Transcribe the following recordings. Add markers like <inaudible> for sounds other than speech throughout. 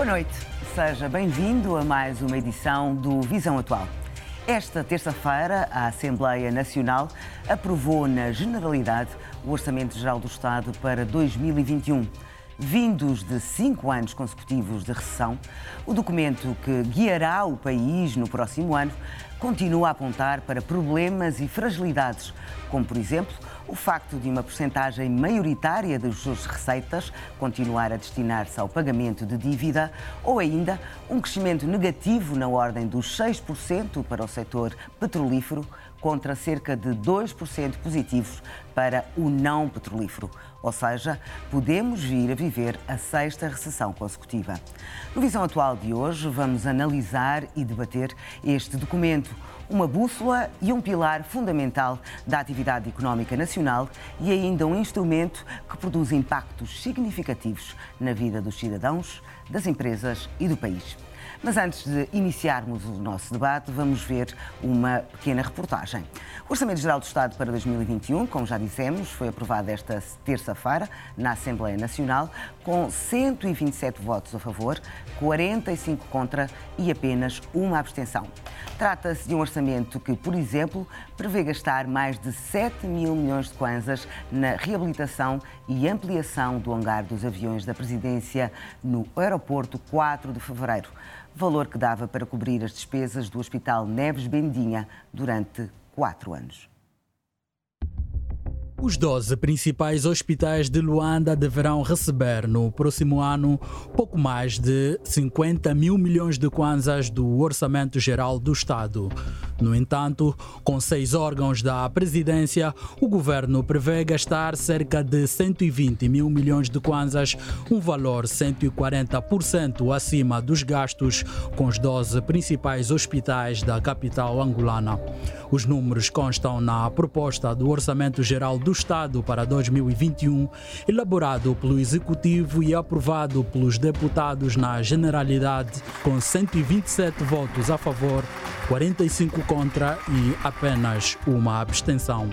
Boa noite, seja bem-vindo a mais uma edição do Visão Atual. Esta terça-feira, a Assembleia Nacional aprovou na Generalidade o Orçamento Geral do Estado para 2021. Vindos de cinco anos consecutivos de recessão, o documento que guiará o país no próximo ano continua a apontar para problemas e fragilidades, como, por exemplo, o facto de uma porcentagem maioritária das suas receitas continuar a destinar-se ao pagamento de dívida ou ainda um crescimento negativo na ordem dos 6% para o setor petrolífero contra cerca de 2% positivos para o não petrolífero. Ou seja, podemos vir a viver a sexta recessão consecutiva. No Visão Atual de hoje, vamos analisar e debater este documento uma bússola e um pilar fundamental da atividade económica nacional e ainda um instrumento que produz impactos significativos na vida dos cidadãos, das empresas e do país. Mas antes de iniciarmos o nosso debate, vamos ver uma pequena reportagem. O Orçamento Geral do Estado para 2021, como já dissemos, foi aprovado esta terça-feira na Assembleia Nacional com 127 votos a favor, 45 contra e apenas uma abstenção. Trata-se de um orçamento que, por exemplo, prevê gastar mais de 7 mil milhões de kwanzas na reabilitação e ampliação do hangar dos aviões da Presidência no aeroporto 4 de fevereiro valor que dava para cobrir as despesas do Hospital Neves Bendinha durante quatro anos. Os 12 principais hospitais de Luanda deverão receber no próximo ano pouco mais de 50 mil milhões de kwanzas do Orçamento Geral do Estado. No entanto, com seis órgãos da presidência, o governo prevê gastar cerca de 120 mil milhões de kwanzas, um valor 140% acima dos gastos com os 12 principais hospitais da capital angolana. Os números constam na proposta do Orçamento Geral do Estado para 2021, elaborado pelo Executivo e aprovado pelos deputados na Generalidade, com 127 votos a favor, 45 contra e apenas uma abstenção.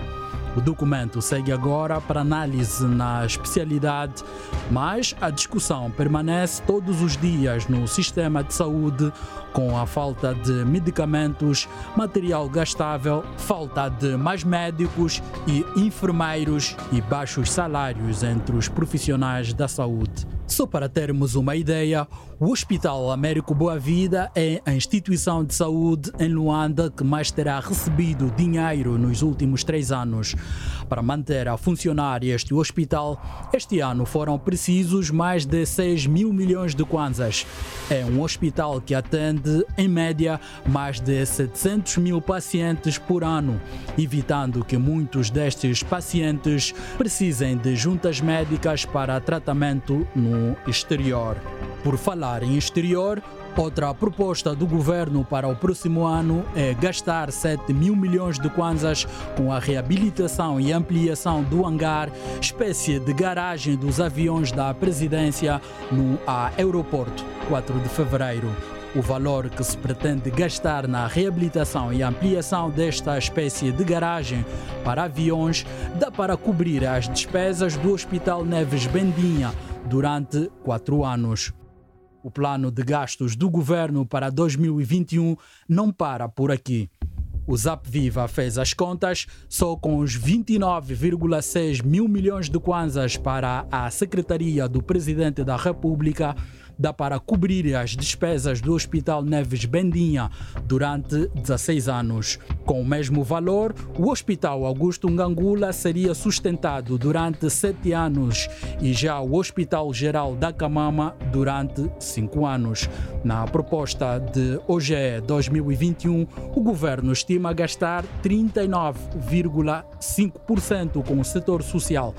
O documento segue agora para análise na especialidade, mas a discussão permanece todos os dias no sistema de saúde, com a falta de medicamentos, material gastável, falta de mais médicos e enfermeiros e baixos salários entre os profissionais da saúde. Só para termos uma ideia, o Hospital Américo Boa Vida é a instituição de saúde em Luanda que mais terá recebido dinheiro nos últimos três anos. Para manter a funcionar este hospital, este ano foram precisos mais de 6 mil milhões de kwanzas. É um hospital que atende, em média, mais de 700 mil pacientes por ano, evitando que muitos destes pacientes precisem de juntas médicas para tratamento no exterior. Por falar em exterior, Outra proposta do governo para o próximo ano é gastar 7 mil milhões de kwanzas com a reabilitação e ampliação do hangar, espécie de garagem dos aviões da presidência no aeroporto 4 de fevereiro. O valor que se pretende gastar na reabilitação e ampliação desta espécie de garagem para aviões dá para cobrir as despesas do Hospital Neves Bendinha durante quatro anos. O plano de gastos do governo para 2021 não para por aqui. O Zap Viva fez as contas só com os 29,6 mil milhões de kwanzas para a Secretaria do Presidente da República dá para cobrir as despesas do Hospital Neves Bendinha durante 16 anos. Com o mesmo valor, o Hospital Augusto Ngangula seria sustentado durante 7 anos e já o Hospital Geral da Camama durante 5 anos. Na proposta de OGE 2021, o governo estima gastar 39,5% com o setor social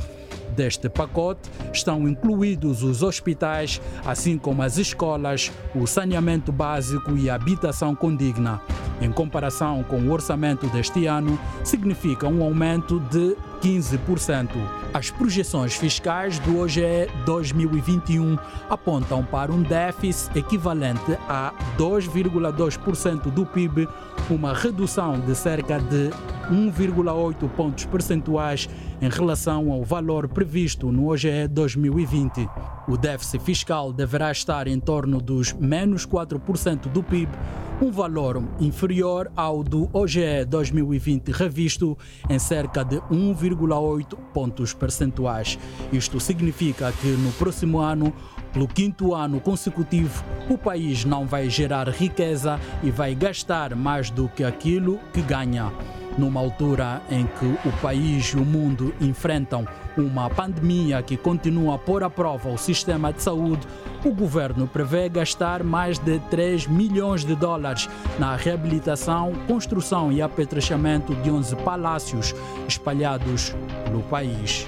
Deste pacote estão incluídos os hospitais, assim como as escolas, o saneamento básico e a habitação condigna. em comparação com o orçamento deste ano, significa um aumento de 15%. As projeções fiscais do OGE 2021 apontam para um déficit equivalente a 2,2% do PIB, uma redução de cerca de 1,8 pontos percentuais em relação ao valor previsto no OGE 2020. O déficit fiscal deverá estar em torno dos menos 4% do PIB, um valor inferior ao do OGE 2020 revisto em cerca de 1,8 pontos percentuais. Isto significa que no próximo ano, pelo quinto ano consecutivo, o país não vai gerar riqueza e vai gastar mais do que aquilo que ganha numa altura em que o país e o mundo enfrentam uma pandemia que continua a pôr à prova o sistema de saúde, o governo prevê gastar mais de 3 milhões de dólares na reabilitação, construção e apetrechamento de 11 palácios espalhados pelo país.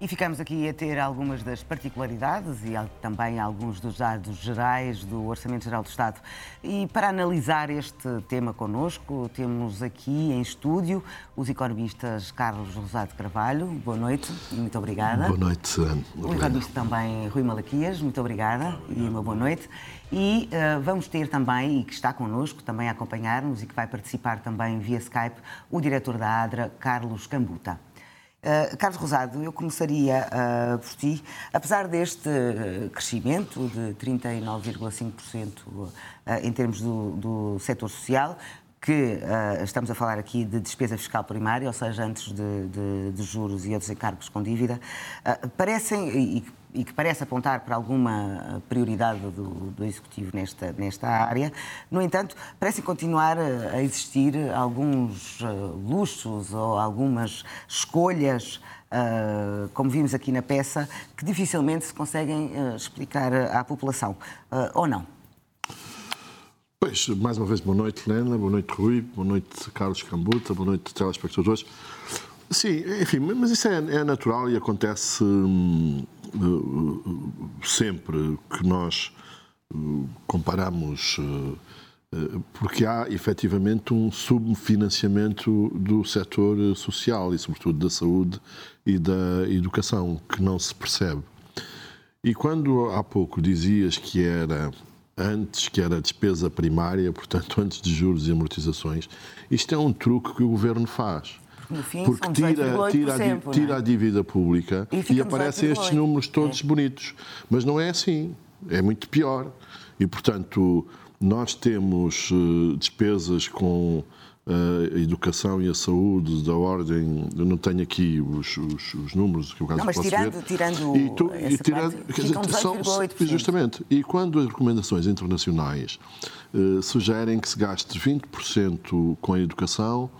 E ficamos aqui a ter algumas das particularidades e também alguns dos dados gerais do Orçamento Geral do Estado. E para analisar este tema connosco, temos aqui em estúdio os economistas Carlos Rosado Carvalho. Boa noite e muito obrigada. Boa noite. O economista também Rui Malaquias. Muito obrigada e uma boa noite. E uh, vamos ter também, e que está connosco, também a acompanhar-nos e que vai participar também via Skype, o diretor da ADRA, Carlos Cambuta. Uh, Carlos Rosado, eu começaria uh, por ti. Apesar deste uh, crescimento de 39,5% em termos do, do setor social, que estamos a falar aqui de despesa fiscal primária, ou seja, antes de, de, de juros e outros encargos com dívida, parecem, e e que parece apontar para alguma prioridade do, do, Executivo nesta, nesta área. No entanto, parecem continuar a existir alguns uh, luxos ou algumas escolhas, como vimos aqui na peça, que dificilmente se conseguem explicar à população. ou não? Pois, mais uma vez, boa noite, Helena, boa noite, Rui, boa noite, Carlos Cambuta, boa noite, telespectadores. Sim, enfim, mas isso é, é natural e acontece hum, sempre que nós uh, comparamos, uh, uh, porque há efetivamente um subfinanciamento do setor social e, sobretudo, da saúde e da educação, que não se percebe. E quando há pouco dizias que era antes, que era despesa primária, <laughs> portanto, antes de juros e amortizações, isto é um truque que o governo faz no fim, porque tira, tira, a, tira a dívida pública e, e aparecem estes números todos é. bonitos. Mas não é assim. É muito pior. E, portanto, nós temos uh, despesas com a educação e a saúde da ordem. Eu não tenho aqui os, os, os números que o caso não, mas tirando, ver. tirando e, tu, e tirando, parte, dizer, são, justamente. E quando as recomendações internacionais uh, sugerem que se gaste 20% com a educação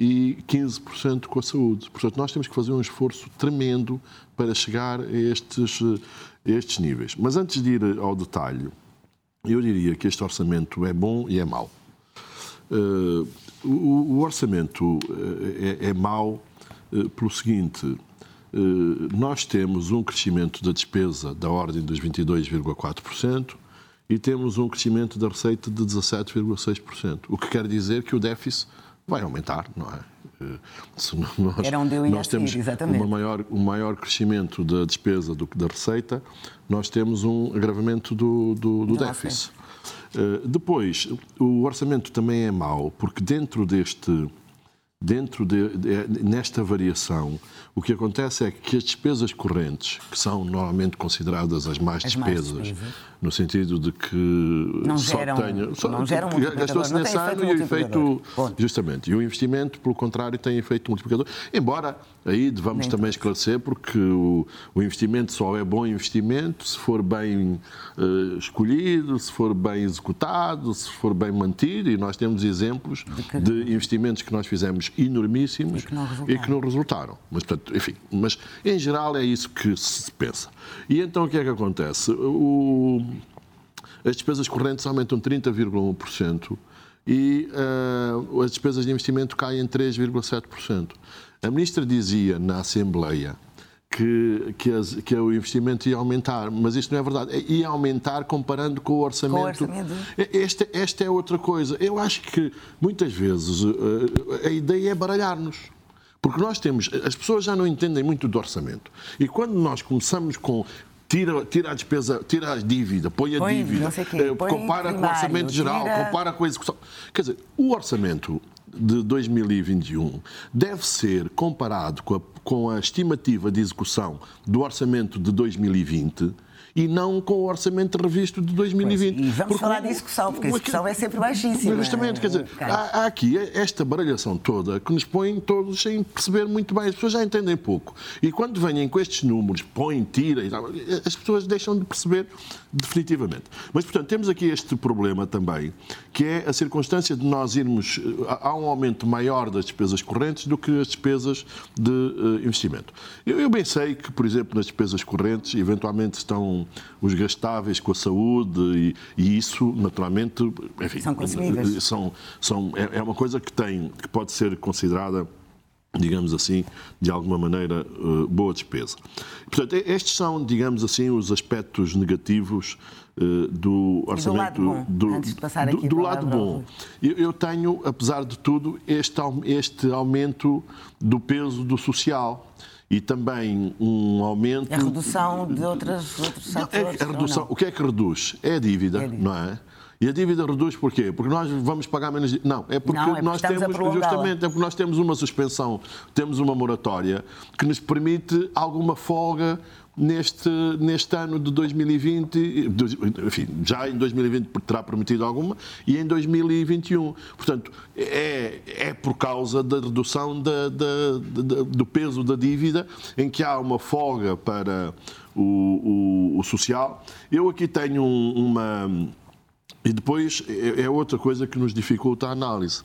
e 15% com a saúde. Portanto, nós temos que fazer um esforço tremendo para chegar a estes, a estes níveis. Mas antes de ir ao detalhe, eu diria que este orçamento é bom e é mau. Uh, o, o, orçamento eh, é, é mau uh, pelo seguinte: uh, nós temos um crescimento da despesa da ordem dos 22,4% e temos um crescimento da receita de 17,6%, o que quer dizer que o déficit vai aumentar, não é? Eh, se nós, Era onde eu ia nós temos uma maior, um maior crescimento da despesa do que da receita, nós temos um agravamento do, do, do déficit. Uh, depois, o orçamento também é mau, porque dentro deste dentro de, de, nesta variação, o que acontece é que as despesas correntes, que são normalmente consideradas as mais as despesas, mais despesas no sentido de que não só geram, tenha, só, não geram gastou-se nesse ano e o efeito justamente. E o investimento pelo contrário tem efeito multiplicador. Embora aí devamos Nem também esclarecer porque o, o, investimento só é bom investimento se for bem uh, escolhido se for bem executado se for bem mantido e nós temos exemplos de, de investimentos que nós fizemos enormíssimos e que não resultaram, que não resultaram. mas portanto enfim mas em geral é isso que se pensa e então o que é que acontece o as despesas correntes aumentam 30,1% e uh, as despesas de investimento caem 3,7%. A ministra dizia na Assembleia que, que, as, que, o investimento ia aumentar, mas isto não é verdade. Ia aumentar comparando com o orçamento. Com o orçamento. Esta, esta é outra coisa. Eu acho que muitas vezes a ideia é baralhar-nos. Porque nós temos. As pessoas já não entendem muito do orçamento. E quando nós começamos com tira, tira a despesa, tira a dívida, põe a põe, dívida, eh, compara com o orçamento geral, tira... compara com a execução. Quer dizer, o orçamento de 2021 deve ser comparado com a, com a estimativa de execução do orçamento de 2020 e não com o orçamento revisto de 2020. Pois, e vamos porque, falar de execução, porque a execução é sempre baixíssima. Justamente, quer dizer, há, há, aqui esta baralhação toda que nos põe todos sem perceber muito bem. As pessoas já entendem pouco. E quando vêm com estes números, põem, tiram, as pessoas deixam de perceber definitivamente. Mas, portanto, temos aqui este problema também, que é a circunstância de nós irmos. Há um aumento maior das despesas correntes do que as despesas de uh, investimento. Eu, eu bem sei que, por exemplo, nas despesas correntes, eventualmente estão os gastáveis com a saúde e, e isso, naturalmente, enfim, são consumíveis. São, são, é, é uma coisa que tem, que pode ser considerada digamos assim, de alguma maneira, eh, boa despesa. Portanto, estes são, digamos assim, os aspectos negativos eh, do orçamento. do lado bom, do, aqui do, do lado bom. Eu, eu, tenho, apesar de tudo, este, este aumento do peso do social e também um aumento. A redução de outras, outros setores. É, a redução, o que é que reduz? É a dívida, é a dívida. não é? E a dívida reduz porquê? Porque nós vamos pagar menos. Não, é porque, não, é porque nós temos justamente é porque nós temos uma suspensão, temos uma moratória que nos permite alguma folga neste, neste ano de 2020, enfim, já em 2020 terá permitido alguma, e em 2021. Portanto, é, é por causa da redução da, da, da, do peso da dívida, em que há uma folga para o, o, o social. Eu aqui tenho uma e depois é, é outra coisa que nos dificulta a análise.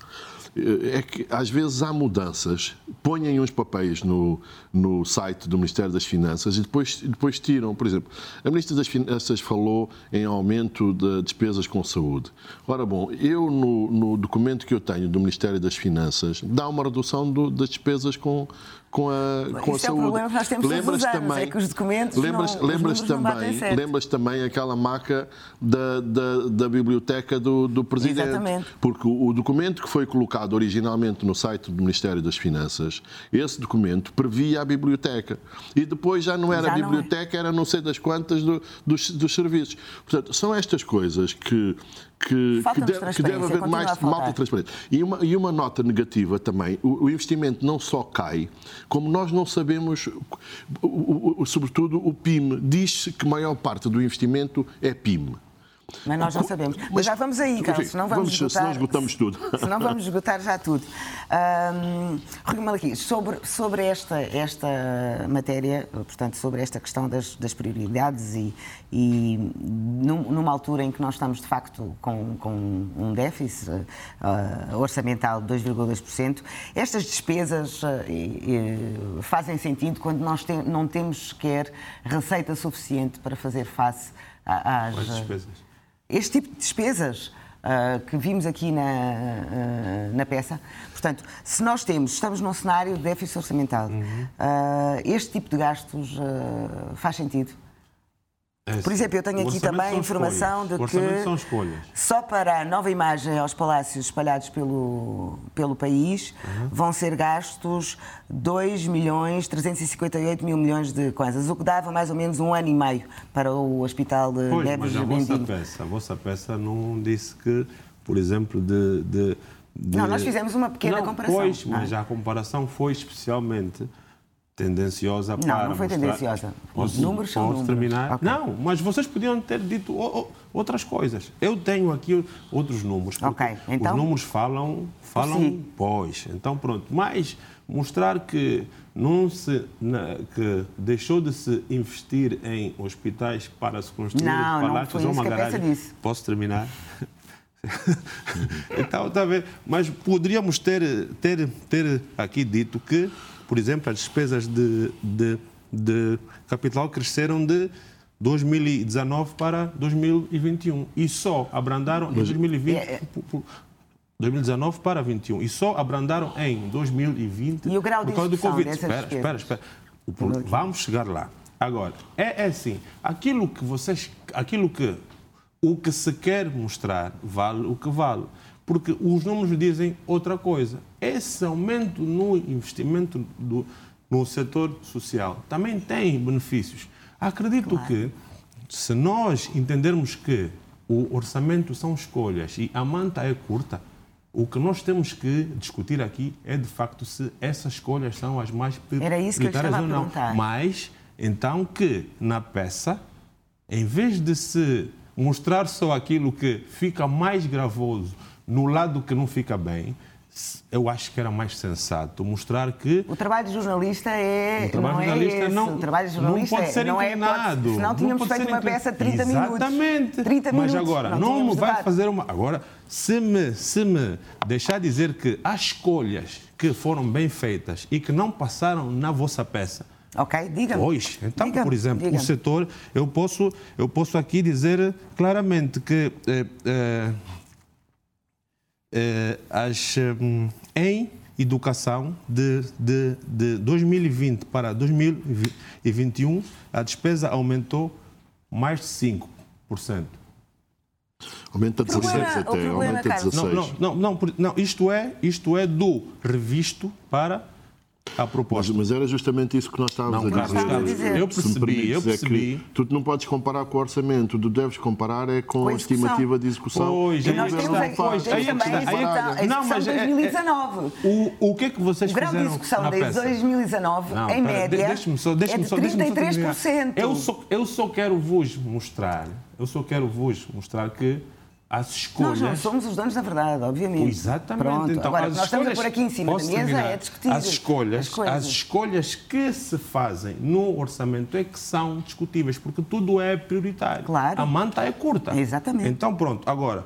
É que às vezes há mudanças, põem uns papéis no, no site do Ministério das Finanças e depois, depois tiram. Por exemplo, a Ministra das Finanças falou em aumento de despesas com saúde. Ora, bom, eu no, no documento que eu tenho do Ministério das Finanças dá uma redução do, das despesas com, com a, com a Isso saúde. É o problema que nós temos lembras anos, também, é que os documentos lembras, não, lembras também, lembras também aquela maca da, da, da biblioteca do, do Presidente. Exatamente. Porque o, o, documento que foi colocado originalmente no site do Ministério das Finanças, esse documento previa a biblioteca. E depois já não era já a biblioteca, não é. era não sei das quantas do, dos, dos serviços. Portanto, são estas coisas que que, que, deve, que deve haver mais malta transparente. E uma, e uma nota negativa também: o, o, investimento não só cai, como nós não sabemos, o, o, sobretudo o PIM, diz-se que a maior parte do investimento é PIM. Mas nós não sabemos. Mas, Mas já vamos aí, Carlos, senão vamos, vamos esgotar. Senão esgotamos tudo. <laughs> Senão vamos esgotar já tudo. Um, Rui Malaquia, sobre, sobre esta, esta matéria, portanto, sobre esta questão das, das prioridades e, e numa altura em que nós estamos, de facto, com, com um déficit uh, orçamental de 2,2%, estas despesas uh, uh, fazem sentido quando nós tem, não temos sequer receita suficiente para fazer face às despesas este tipo de despesas uh, que vimos aqui na, uh, na peça. Portanto, se nós temos, estamos num cenário de déficit orçamental, uhum. uh, este tipo de gastos faz sentido? É, Por exemplo, eu tenho aqui também a informação de que só para a nova imagem aos palácios espalhados pelo, pelo país uhum. vão ser gastos 2 milhões 358 mil milhões de coisas, o que dava mais ou menos um ano e meio para o Hospital de pois, Neves mas a vossa peça, a vossa peça não disse que, por exemplo, de... de, de... Não, nós fizemos uma pequena não, comparação. Pois, mas ah. a comparação foi especialmente tendenciosa não, para. Não, não foi mostrar... tendenciosa. Os números são números. terminar? Okay. Não, mas vocês podiam ter dito outras coisas. Eu tenho aqui outros números. Ok, então. Os números falam, falam Sim. pois. Então, pronto. Mas mostrar que não se que deixou de se investir em hospitais para se construir não, palácios não ou uma garagem. Posso terminar? <laughs> então, a ver? Mas poderíamos ter, ter, ter aqui dito que por exemplo, as despesas de, de, de capital cresceram de 2019 para 2021 e só abrandaram em 2020. 2019 para 21 e só abrandaram em 2020 e o grau de por causa do Covid. Espera, espera, espera. Vamos chegar lá. Agora, é, é assim, aquilo que vocês, aquilo que o que se quer mostrar vale o que vale, porque os números dizem outra coisa. Esse aumento no investimento do, no setor social também tem benefícios. Acredito claro. que se nós entendermos que o orçamento são escolhas e a manta é curta, o que nós temos que discutir aqui é de facto se essas escolhas são as mais prioritárias ou não. Mas então que na peça, em vez de se mostrar só aquilo que fica mais gravoso no lado que não fica bem, eu acho que era mais sensato mostrar que o trabalho de jornalista é o trabalho não é jornalista é não, o trabalho de jornalista não pode ser é inclinado. É, senão tínhamos feito uma peça de 30 Exatamente. minutos. Exatamente. 30 Mas minutos, agora não, não me vai debate. fazer uma agora se me se me deixar dizer que há escolhas que foram bem feitas e que não passaram na vossa peça Ok, diga-me. Pois, então, por exemplo, o setor, eu posso, eu posso aqui dizer claramente que eh, eh, as, hum, em educação de, de, de 2020 para 2021, a despesa aumentou mais de 5%. Aumenta 17 até, aumenta 16. Não, não, não, não, não, isto, é, isto é do revisto para a proposta. Mas, mas, era justamente isso que nós estávamos não, a, dizer. a dizer. Eu percebi, eu percebi. É tu não podes comparar com o orçamento, tu deves comparar é com, com a, a estimativa de execução. Pois, e nós temos aqui, temos aí também a execução, não, mas de 2019. É, é, o, o que é que vocês fizeram O grau de execução de 2019, não, em média, deixa só, deixa é de 33%. Só, eu, só, eu só quero vos mostrar, eu só quero vos mostrar que as escolhas. Nós não somos os donos da verdade, obviamente. Exatamente. Pronto. Então, Agora, nós estamos a pôr aqui em cima da mesa é discutir as escolhas, as, as, escolhas que se fazem no orçamento é que são discutíveis, porque tudo é prioritário. Claro. A manta é curta. Exatamente. Então, pronto. Agora,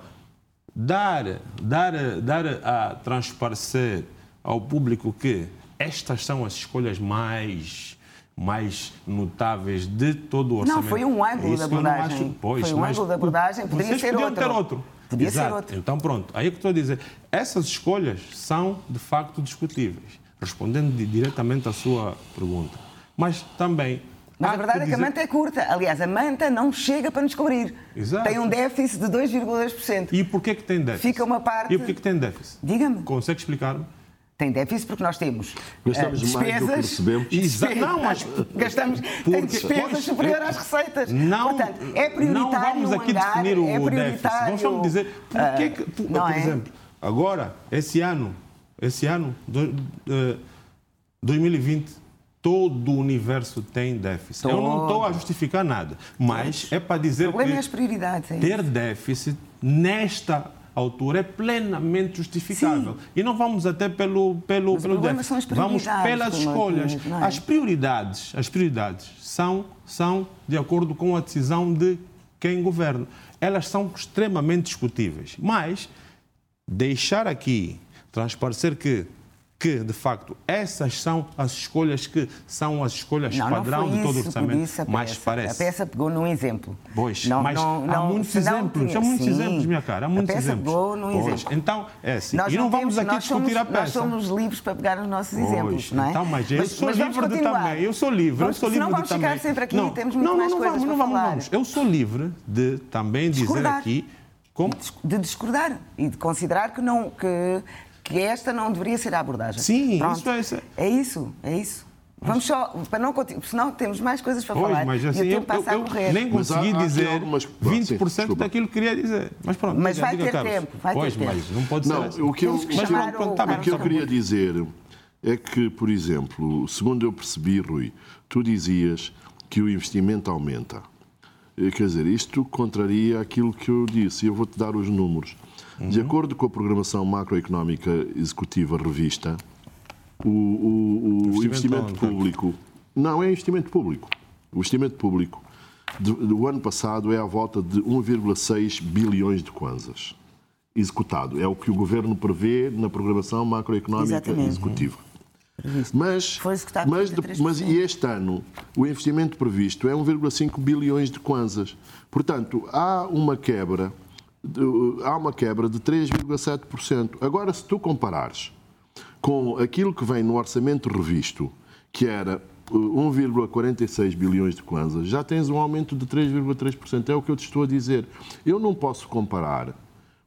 dar, dar, dar a transparecer ao público que estas são as escolhas mais mais notáveis de todo o orçamento. Não, foi um ângulo da abordagem. Acho, pois, foi um ângulo da abordagem, poderia ser outro. ter outro. Podia Exato. ser outro. Então, pronto. Aí é que estou a dizer. Essas escolhas são, de facto, discutíveis. Respondendo diretamente à sua pergunta. Mas também mas a verdade é que a manta é curta. Aliás, a manta não chega para nos cobrir. Exato. Tem um déficit de 2,2%. E porquê que tem déficit? Fica uma parte... E porquê que tem déficit? Diga-me. Consegue explicar-me? Tem déficit porque nós temos gastamos uh, despesas, mais do que recebemos. Despesas, não, mas <laughs> gastamos porque, tem despesas pois, superior às receitas. Não, Portanto, é prioritário não vamos aqui hangar, definir o é déficit. Vamos dizer porque uh, que, por, por é? exemplo, agora esse ano, esse ano do, uh, 2020 todo o universo tem déficit. Todo. Eu não estou a justificar nada, mas é para dizer que é as prioridades, é ter déficit nesta altura é plenamente justificável. Sim. E não vamos até pelo pelo Mas pelo déficit. Vamos pelas escolhas. É? As prioridades, as prioridades são são de acordo com a decisão de quem governa. Elas são extremamente discutíveis. Mas deixar aqui transparecer que que, de facto, essas são as escolhas que são as escolhas não, padrão não de todo o orçamento. Mas parece. A peça pegou num exemplo. Pois, não, mas não, há muitos exemplos. Há muitos sim, exemplos, minha cara. Há muitos a peça exemplos. Pegou num pois, exemplo. Então, é assim. Nós e não, vamos aqui discutir somos, a peça. Nós somos livres para pegar os nossos pois, exemplos, não é? Então, mas eu sou mas livre de também. Eu sou livre. Vamos, eu sou livre não vamos de ficar também. sempre aqui. Não, temos muito não, mais não, coisas para não falar. vamos. Eu sou livre de também dizer aqui como? De discordar e de considerar que, não, que que esta não deveria ser a abordagem. Sim, Pronto. isso é isso. É isso, é isso. Vamos só, para não continuar, senão temos mais coisas para pois, falar. Mas assim, e eu, eu, eu nem consegui há, dizer há algumas... 20% sim, daquilo que queria dizer. Mas pronto, mas diga, vai diga, ter Carlos. tempo, vai pois, ter tempo. mas não pode ser não, assim. O que eu, que mas pronto, pronto, tá o, o que eu queria dizer é que, por exemplo, segundo eu percebi, Rui, tu dizias que o investimento aumenta. Eh, quer dizer, isto contraria aquilo que eu disse, e eu vou-te dar os números. Uhum. De acordo com a Programação Macroeconómica Executiva Revista, o, o, o investimento, investimento público. Não, é investimento público. O investimento público do, do ano passado é à volta de 1,6 bilhões de kwanzas executado. É o que o governo prevê na Programação Macroeconómica Exatamente. Executiva. Mas, mas, mas este ano o investimento previsto é 1,5 bilhões de kwanzas. Portanto, há uma quebra há uma quebra de 3,7%. Agora, se tu comparares com aquilo que vem no orçamento revisto, que era 1,46 bilhões de kwanzas, já tens um aumento de 3,3%. É o que eu te estou a dizer. Eu não posso comparar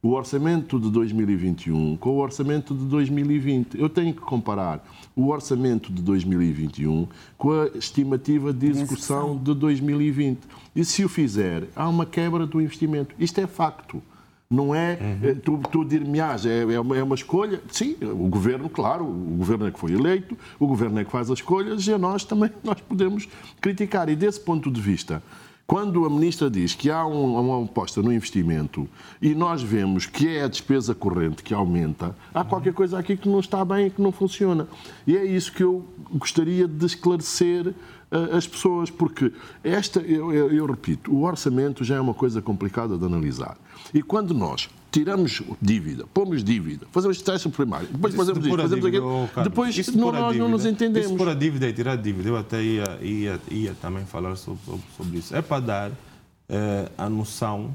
o orçamento de 2021 com o orçamento de 2020. Eu tenho que comparar o orçamento de 2021 com a estimativa de execução de 2020. E se o fizer, há uma quebra do investimento. Isto é facto. Não é uhum. tu, tu dir-me-ás, é, é, uma, é uma escolha. Sim, o governo, claro, o governo é que foi eleito, o governo é que faz as escolhas e a nós também <laughs> nós podemos criticar. E desse ponto de vista, quando a ministra diz que há um, uma aposta no investimento e nós vemos que é a despesa corrente que aumenta, há qualquer coisa aqui que não está bem e que não funciona. E é isso que eu gostaria de esclarecer as pessoas, porque esta, eu, eu, eu repito, o orçamento já é uma coisa complicada de analisar. E quando nós tiramos dívida, pomos dívida, fazemos taxa primária, depois fazemos isto, fazemos aquilo, oh, depois não, nós dívida, não nos entendemos. Isso por a dívida e tirar dívida, eu até ia, ia, ia também falar sobre, sobre isso. É para dar eh, a noção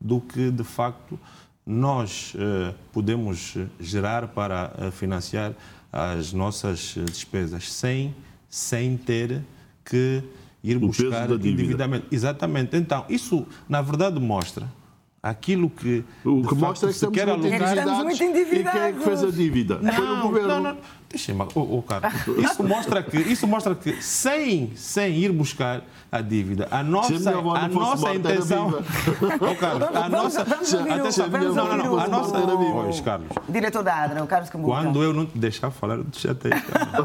do que, de facto, nós eh, podemos gerar para eh, financiar as nossas despesas sem, sem ter que ir buscar endividamento. Exatamente. Então, isso, na verdade, mostra aquilo que. O que mostra é que estamos, muito endividados, muito endividados. E quem é que fez a dívida? Não, Foi o governo. Não, não. Deixa-me, oh, oh, Carlos. Isso mostra que, isso mostra que sem, sem ir buscar a dívida, a nossa, a, a nossa intenção. oh, Carlos, a nossa. Vamos ouvir o, vamos não, não, não, a nossa. Pois, Carlos. Diretor da ADRA, o Carlos Cambuca. Quando eu não te deixar falar, eu te chatei.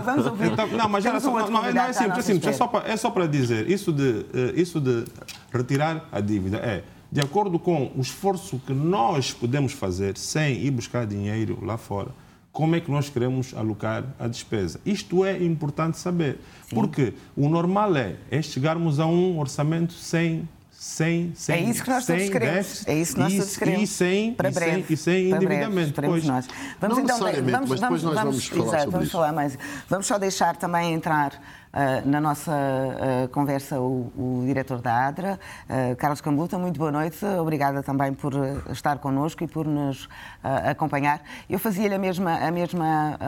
Vamos ouvir. Então, não, mas era só, não, não, é simples, é simples. É só, para, é só para dizer, isso de, eh, isso de retirar a dívida é de acordo com o esforço que nós podemos fazer sem ir buscar dinheiro lá fora, como é que nós queremos alocar a despesa. Isto é importante saber, Sim. porque o normal é, é chegarmos a um orçamento sem sem, sem, é isso que nós todos queremos. É isso que nós todos queremos. E sem, para breve, e sem, e sem endividamento. Breve, nós. Vamos não então, vamos, mas depois nós vamos, vamos falar exato, sobre vamos isso. Falar mais. Vamos só deixar também entrar uh, na nossa uh, conversa o, o, diretor da ADRA, uh, Carlos Cambuta. Muito boa noite. Obrigada também por estar connosco e por nos acompanhar. Eu fazia-lhe a mesma, a mesma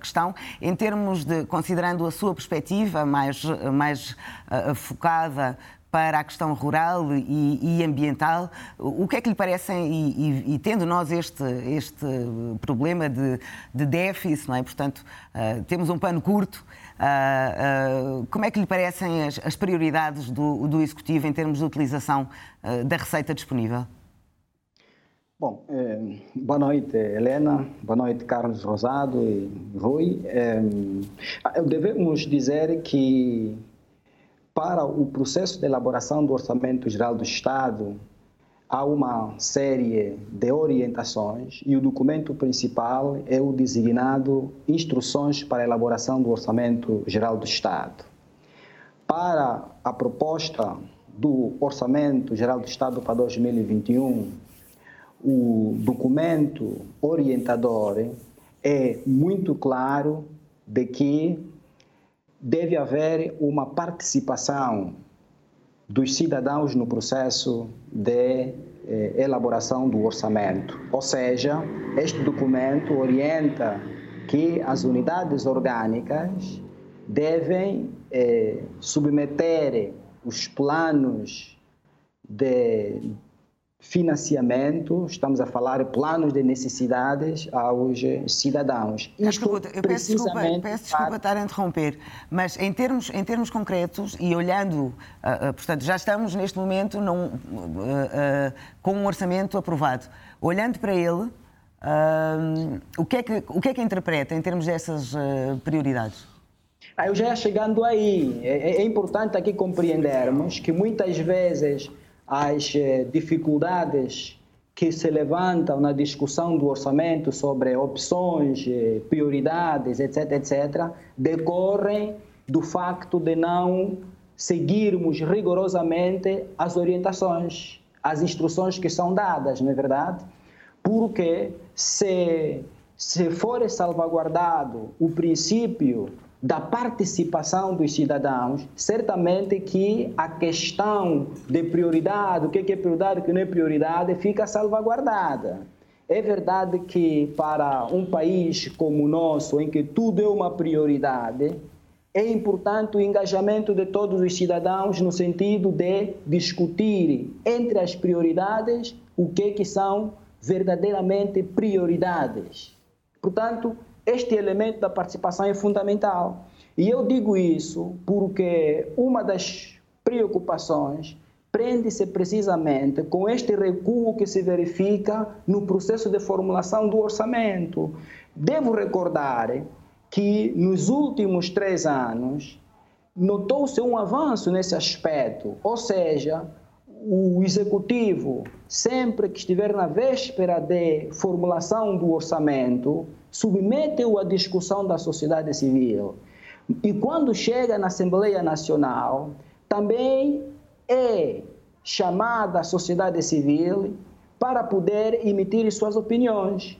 questão, em termos de, considerando a sua perspectiva mais, mais focada para a questão rural e, e ambiental. O que é que lhe parece, e, e, e tendo nós este, este problema de, de déficit, não é? portanto, uh, temos um pano curto, uh, uh, como é que lhe parecem as, as prioridades do, do, Executivo em termos de utilização da receita disponível? Bom, eh, boa noite, Helena, boa noite, Carlos Rosado e Rui. Eh, devemos dizer que para o processo de elaboração do Orçamento Geral do Estado, há uma série de orientações e o documento principal é o designado Instruções para a Elaboração do Orçamento Geral do Estado. Para a proposta do Orçamento Geral do Estado para 2021, o documento orientador é muito claro de que deve haver uma participação dos cidadãos no processo de eh, elaboração do orçamento. Ou seja, este documento orienta que as unidades orgânicas devem eh, submeter os planos de financiamento, estamos a falar planos de necessidades aos cidadãos. Isto eu peço desculpa, peço desculpa estar a interromper, mas em termos, em termos concretos e olhando, uh, uh, portanto, já estamos neste momento num, uh, com um orçamento aprovado. Olhando para ele, o, que é que, o que é que interpreta em termos dessas prioridades? Ah, eu já ia chegando aí. É, é importante aqui compreendermos que muitas vezes as eh, dificuldades que se levantam na discussão do orçamento sobre opções, eh, prioridades, etc., etc., decorrem do facto de não seguirmos rigorosamente as orientações, as instruções que são dadas, não é verdade? Porque se, se for salvaguardado o princípio da participação dos cidadãos, certamente que a questão de prioridade, o que é prioridade, o que não é prioridade, fica salvaguardada. É verdade que para um país como o nosso, em que tudo é uma prioridade, é importante o engajamento de todos os cidadãos no sentido de discutir entre as prioridades o que, que são verdadeiramente prioridades. Portanto, este elemento da participação é fundamental. E eu digo isso porque uma das preocupações prende-se precisamente com este recuo que se verifica no processo de formulação do orçamento. Devo recordar que nos últimos três anos notou-se um avanço nesse aspecto, ou seja, o executivo, sempre que estiver na véspera de formulação do orçamento, submete-o à discussão da sociedade civil. E quando chega na Assembleia Nacional, também é chamada a sociedade civil para poder emitir suas opiniões.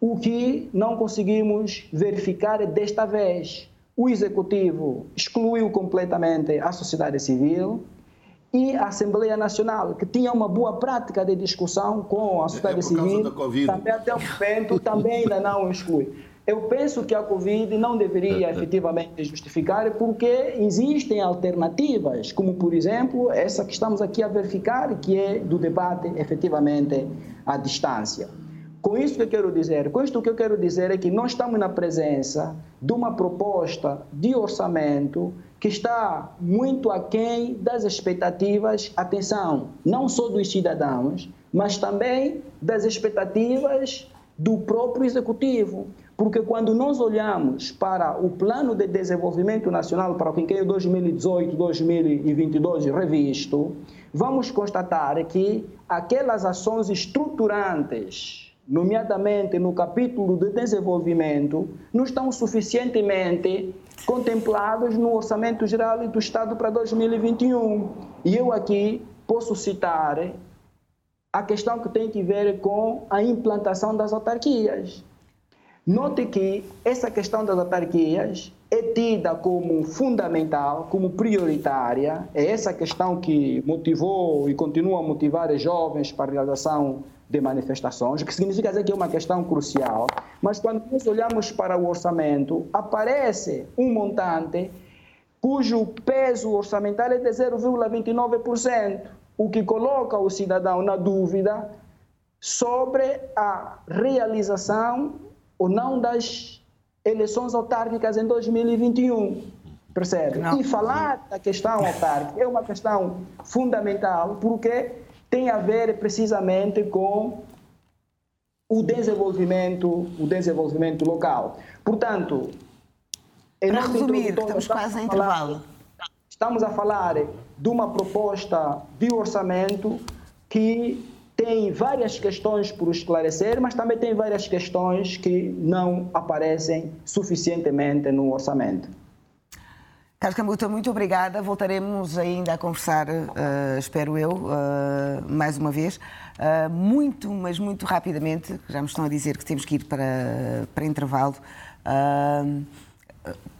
O que não conseguimos verificar desta vez. O executivo excluiu completamente a sociedade civil, e a Assembleia Nacional, que tinha uma boa prática de discussão com a sociedade é civil, também até o momento também ainda não exclui. Eu penso que a Covid não deveria é, é. efetivamente justificar, porque existem alternativas, como por exemplo essa que estamos aqui a verificar, que é do debate efetivamente à distância. Com isso que eu quero dizer, com isto que eu quero dizer é que nós estamos na presença de uma proposta de orçamento que está muito aquém das expectativas, atenção, não só dos cidadãos, mas também das expectativas do próprio executivo. Porque quando nós olhamos para o Plano de Desenvolvimento Nacional para o quinquênio 2018-2022 revisto, vamos constatar que aquelas ações estruturantes nomeadamente no capítulo de desenvolvimento, não estão suficientemente contemplados no Orçamento Geral do Estado para 2021. E eu aqui posso citar a questão que tem que ver com a implantação das autarquias. Note que essa questão das autarquias é tida como fundamental, como prioritária. É essa questão que motivou e continua a motivar os jovens para a realização de manifestações, o que significa dizer que é uma questão crucial. Mas quando nós olhamos para o orçamento, aparece um montante cujo peso orçamentário é de 0,29%, o que coloca o cidadão na dúvida sobre a realização ou não das eleições autárquicas em 2021. Percebe? Não. E falar da questão autárquica é uma questão fundamental, porque tem a ver precisamente com o desenvolvimento, o desenvolvimento local. Portanto, para resumir, estamos quase a intervalo. Estamos a falar de uma proposta de orçamento que tem várias questões por esclarecer, mas também tem várias questões que não aparecem suficientemente no orçamento. Carlos Cambuta, muito obrigada. Voltaremos ainda a conversar, uh, espero eu, uh, mais uma vez. Uh, muito, mas muito rapidamente, já me estão a dizer que temos que ir para, para intervalo.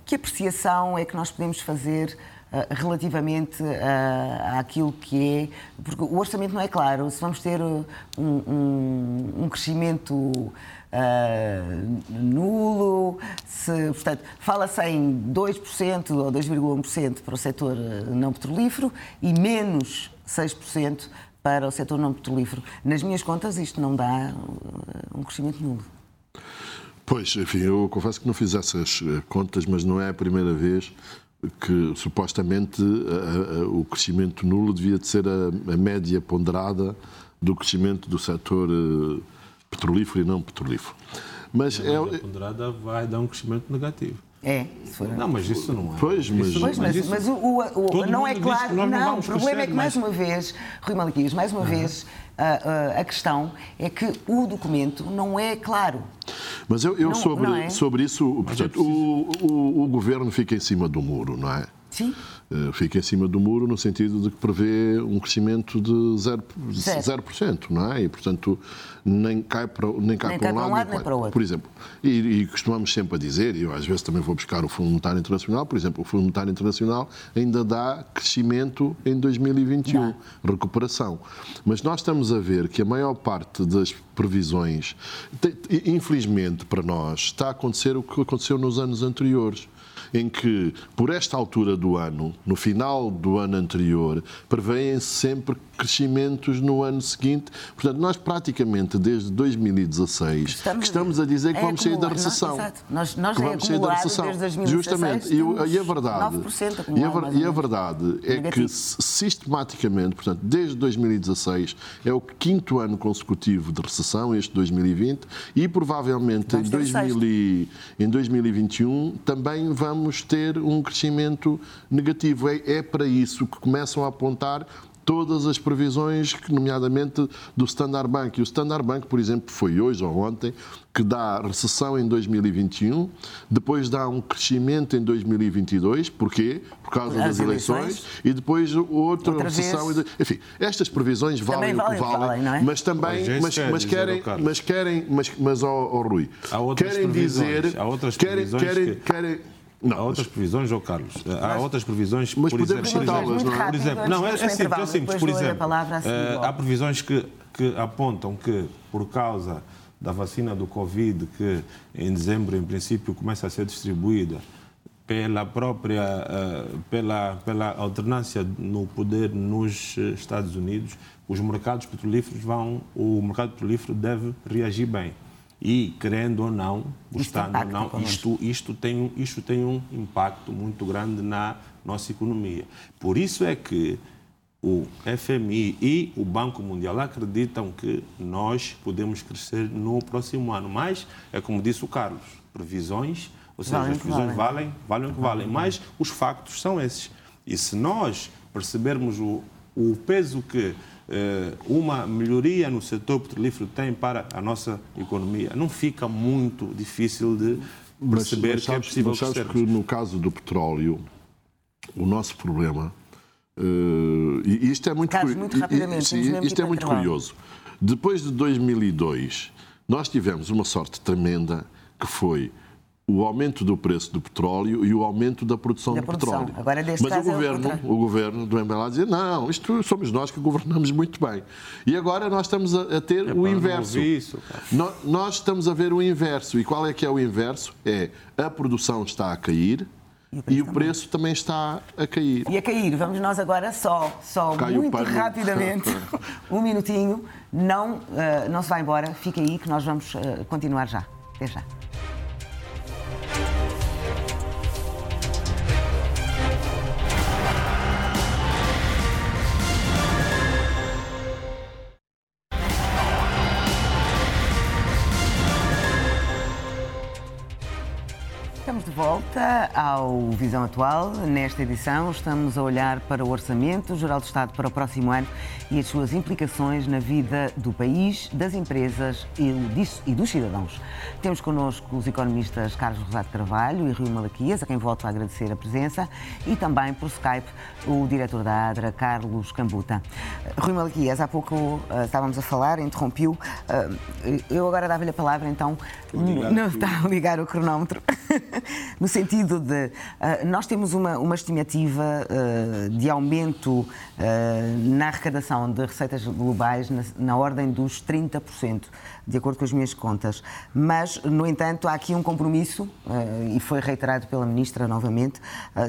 que apreciação é que nós podemos fazer relativamente àquilo que é. Porque o orçamento não é claro. Se vamos ter um, um, um crescimento uh, nulo, se, portanto, fala-se em 2% ou 2,1% para o setor ah, não petrolífero e menos 6% para o setor não petrolífero. Nas minhas contas, isto não dá ah, um crescimento nulo. Pois, enfim, eu confesso que não fiz essas contas, mas não é a primeira vez que supostamente a, a, o crescimento nulo devia de ser a, a média ponderada do crescimento do setor uh, petrolífero e não petrolífero. Mas a é, ponderada vai dar um crescimento negativo. É, Não, mas isso não é. Pois, mas, pois, mas, mas, mas o, o, o não é claro. Não, não o problema é que, mais uma vez, Rui Maliquias, mais uma uhum. vez, a, a, a, questão é que o documento não é claro. Mas eu, eu não, sobre, não é? sobre isso, portanto, o, o, o governo fica em cima do muro, não é? Sim. Eh, fica em cima do muro no sentido de que prevê um crescimento de 0%, 0% não é? E, portanto, nem cai para, nem cai nem para um lado, lado nem, para o outro. Por exemplo, e, e, costumamos sempre a dizer, e eu às vezes também vou buscar o Fundo Monetário Internacional, por exemplo, o Fundo Monetário Internacional ainda dá crescimento em 2021, não. recuperação. Mas nós estamos a ver que a maior parte das previsões, infelizmente para nós, está a acontecer o que aconteceu nos anos anteriores em que, por esta altura do ano, no final do ano anterior, prevêem sempre crescimentos no ano seguinte. Portanto, nós praticamente desde 2016 estamos, estamos a dizer que é vamos sair da recessão. Não, nós, nós que vamos sair da recessão. Desde 2016, Justamente. E, e, a verdade, e a, e a verdade é negativo. que sistematicamente, portanto, desde 2016 é o quinto ano consecutivo de recessão, este 2020, e provavelmente em, 2000 e, em 2021 também vamos ter um crescimento negativo. É, é para isso que começam a apontar todas as previsões, nomeadamente do Standard Bank. E o Standard Bank, por exemplo, foi hoje ou ontem, que dá recessão em 2021, depois dá um crescimento em 2022, porquê? Por causa As das eleições, eleições, e depois outra, outra recessão. Vez... Enfim, estas previsões valem o que valem, valem é? mas também, mas, mas, querem, mas querem, mas, mas oh, oh Rui, querem dizer, há outras querem, querem, que... querem não, há outras previsões, João Carlos. Há outras previsões, mas por podemos citá-las, não é? Por exemplo, não, é, é simples, é simples. Por exemplo, eh, há previsões que, que apontam que, por causa da vacina do Covid, que em dezembro, em princípio, começa a ser distribuída, pela própria eh, pela, pela alternância no poder nos Estados Unidos, os mercados petrolíferos vão, o mercado petrolífero deve reagir bem. E, querendo ou não, gostando ou não, isto, isto, tem, isto tem um impacto muito grande na nossa economia. Por isso é que o FMI e o Banco Mundial acreditam que nós podemos crescer no próximo ano. Mas, é como disse o Carlos, previsões, ou seja, valem as previsões valem, valem o que valem. Mas os factos são esses. E se nós percebermos o, o peso que uma melhoria no setor petrolífero tem para a nossa economia, não fica muito difícil de perceber mas, mas sabes, que é possível mas sabes que no caso do petróleo, o nosso problema, uh, e isto é muito, Carlos, muito rapidamente, isto, isto é muito curioso. Depois de 2002, nós tivemos uma sorte tremenda que foi o aumento do preço do petróleo e o aumento da produção da de produção. petróleo. Agora, Mas o é governo, o governo do MBLA dizia, não, isto somos nós que governamos muito bem. E agora nós estamos a, a ter é o inverso. Isso, nós, nós estamos a ver o inverso. E qual é que é o inverso? É a produção está a cair, e o, e o preço também está a cair. E a cair. Vamos nós agora só, só muito rapidamente, <laughs> um minutinho. Não, uh, não se vai embora, fica aí que nós vamos uh, continuar já. Até já. Volta ao Visão Atual. Nesta edição, estamos a olhar para o Orçamento Geral do Estado para o próximo ano e as suas implicações na vida do país, das empresas e dos cidadãos. Temos connosco os economistas Carlos Rosado Carvalho e Rui Malaquias, a quem volto a agradecer a presença, e também por Skype o diretor da ADRA, Carlos Cambuta. Rui Malaquias, há pouco uh, estávamos a falar, interrompiu. Uh, eu agora dava-lhe a palavra, então. Não está a ligar o cronómetro. <laughs> no sentido de uh, nós temos uma, uma estimativa uh, de aumento uh, na arrecadação de receitas globais na, na, ordem dos 30%, de acordo com as minhas contas. Mas, no entanto, há aqui um compromisso, e foi reiterado pela Ministra novamente,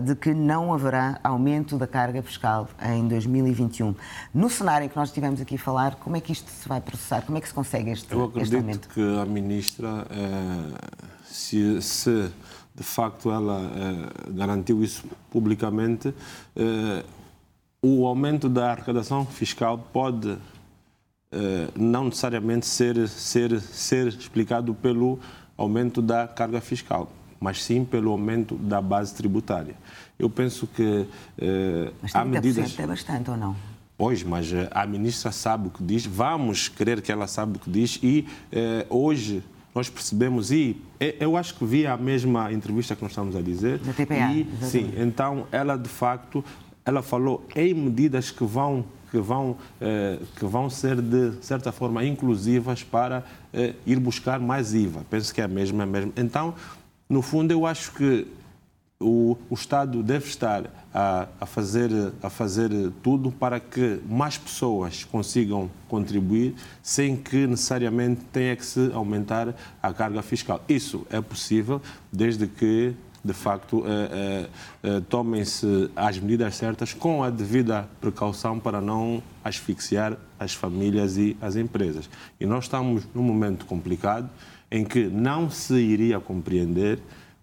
de que não haverá aumento da carga fiscal em 2021. No cenário em que nós estivemos aqui a falar, como é que isto se vai processar? Como é que se consegue este, Eu acredito este aumento? que a Ministra, se, se de facto ela eh, garantiu isso publicamente, eh, o aumento da arrecadação fiscal pode eh, não necessariamente ser, ser, ser explicado pelo aumento da carga fiscal, mas sim pelo aumento da base tributária. Eu penso que mas há medidas... é bastante ou não? Pois, mas a ministra sabe o que diz, vamos querer que ela saiba o que diz e hoje nós percebemos, e eu acho que vi a mesma entrevista que nós estamos a dizer. Da TPA. E, sim, então ela de facto, ela falou em medidas que vão que vão, eh, que vão ser, de certa forma, inclusivas para eh, ir buscar mais IVA. Penso que é a mesma, é a mesma. Então, no fundo, eu acho que o, o Estado deve estar a, a, fazer, a fazer tudo para que mais pessoas consigam contribuir sem que necessariamente tenha que se aumentar a carga fiscal. Isso é possível desde que de facto, eh, eh, tomem-se as medidas certas com a devida precaução para não asfixiar as famílias e as empresas. E nós estamos num momento complicado em que não se iria compreender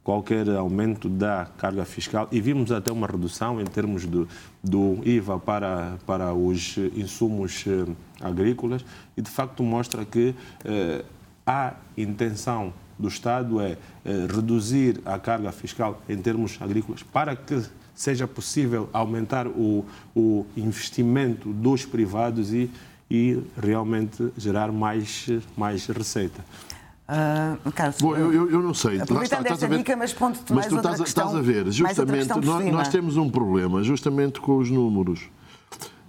qualquer aumento da carga fiscal e vimos até uma redução em termos do, do IVA para, para os insumos eh, agrícolas e de facto mostra que eh, a intenção do Estado é eh, reduzir a carga fiscal em termos agrícolas para que seja possível aumentar o, o investimento dos privados e, e realmente gerar mais, mais receita. Uh, Carlos, Bom, eu, eu, eu, não sei. Aproveitando esta dica, mas ponto mas tu estás, questão, estás a ver, justamente, nós, nós, temos um problema, justamente com os números.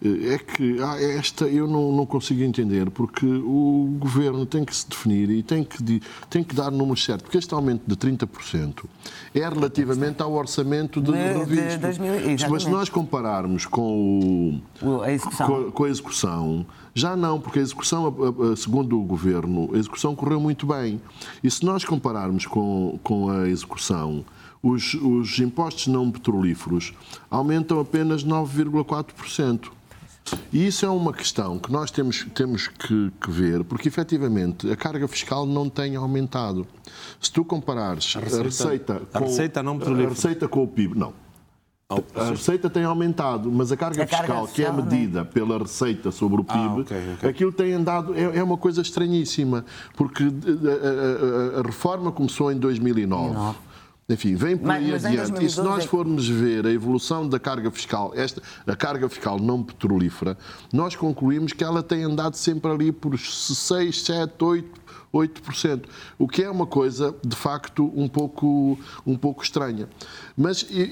É que ah, esta eu não, não, consigo entender, porque o governo tem que se definir e tem que, tem que dar números certos, porque este aumento de 30% é relativamente ao orçamento de, de, de 2000, Mas se nós compararmos com, o, a execução. Com, com, a execução, já não, porque a execução, segundo o governo, a execução correu muito bem. E se nós compararmos com, com a execução, os, os impostos não petrolíferos aumentam apenas 9,4%. E isso é uma questão que nós temos, temos que, que, ver, porque efetivamente a carga fiscal não tem aumentado. Se tu comparares a receita, a receita, com, a receita, não a receita com o PIB, não. A receita tem aumentado, mas a carga, a fiscal, carga fiscal, que é medida né? pela receita sobre o PIB, ah, okay, okay. aquilo tem andado, é, é, uma coisa estranhíssima, porque a, a, a reforma começou em 2009. 2009. Enfim, vem por aí mas, adiante. e se nós é formos ver a evolução da carga fiscal, esta, a carga fiscal não petrolífera, nós concluímos que ela tem andado sempre ali por 6, 7, 8, 8%, o que é uma coisa, de facto, um pouco, um pouco estranha. Mas e,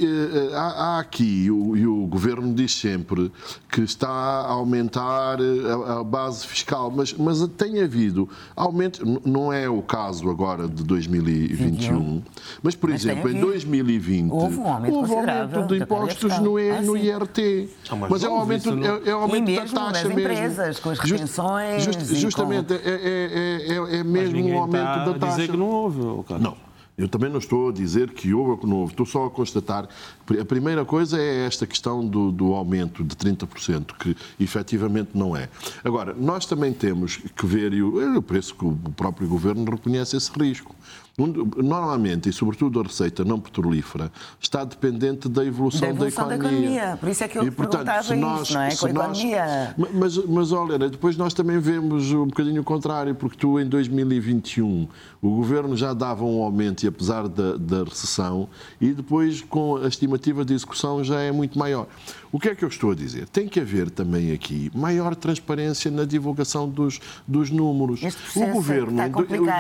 há, há, aqui, e o, e o, Governo diz sempre que está a aumentar a, a, base fiscal, mas, mas tem havido aumento, não é o caso agora de 2021, mas, por mas exemplo, em 2020 houve um aumento, houve aumento de impostos no, ah, no IRT. Ah, mas, mas é um aumento, no... é, é um aumento da taxa mesmo. empresas, com as retenções. Just, just, justamente, com... é, é, é, é mesmo um aumento da taxa. dizer que não houve, cara. Não. Eu também não estou a dizer que houve ou que não houve, estou só a constatar. A primeira coisa é esta questão do, do aumento de 30%, que efetivamente não é. Agora, nós também temos que ver, e eu penso que o próprio governo reconhece esse risco. Normalmente, e sobretudo a receita não petrolífera, está dependente da evolução da, evolução da, economia. da economia. Por isso é que eu e, portanto, perguntava nós, isso, não é? Com a economia... Mas, mas olha, depois nós também vemos um bocadinho o contrário, porque tu em 2021 o governo já dava um aumento, e apesar da, da recessão, e depois com a estimativa de execução já é muito maior. O que é que eu estou a dizer? Tem que haver também aqui maior transparência na divulgação dos, dos números. O governo, o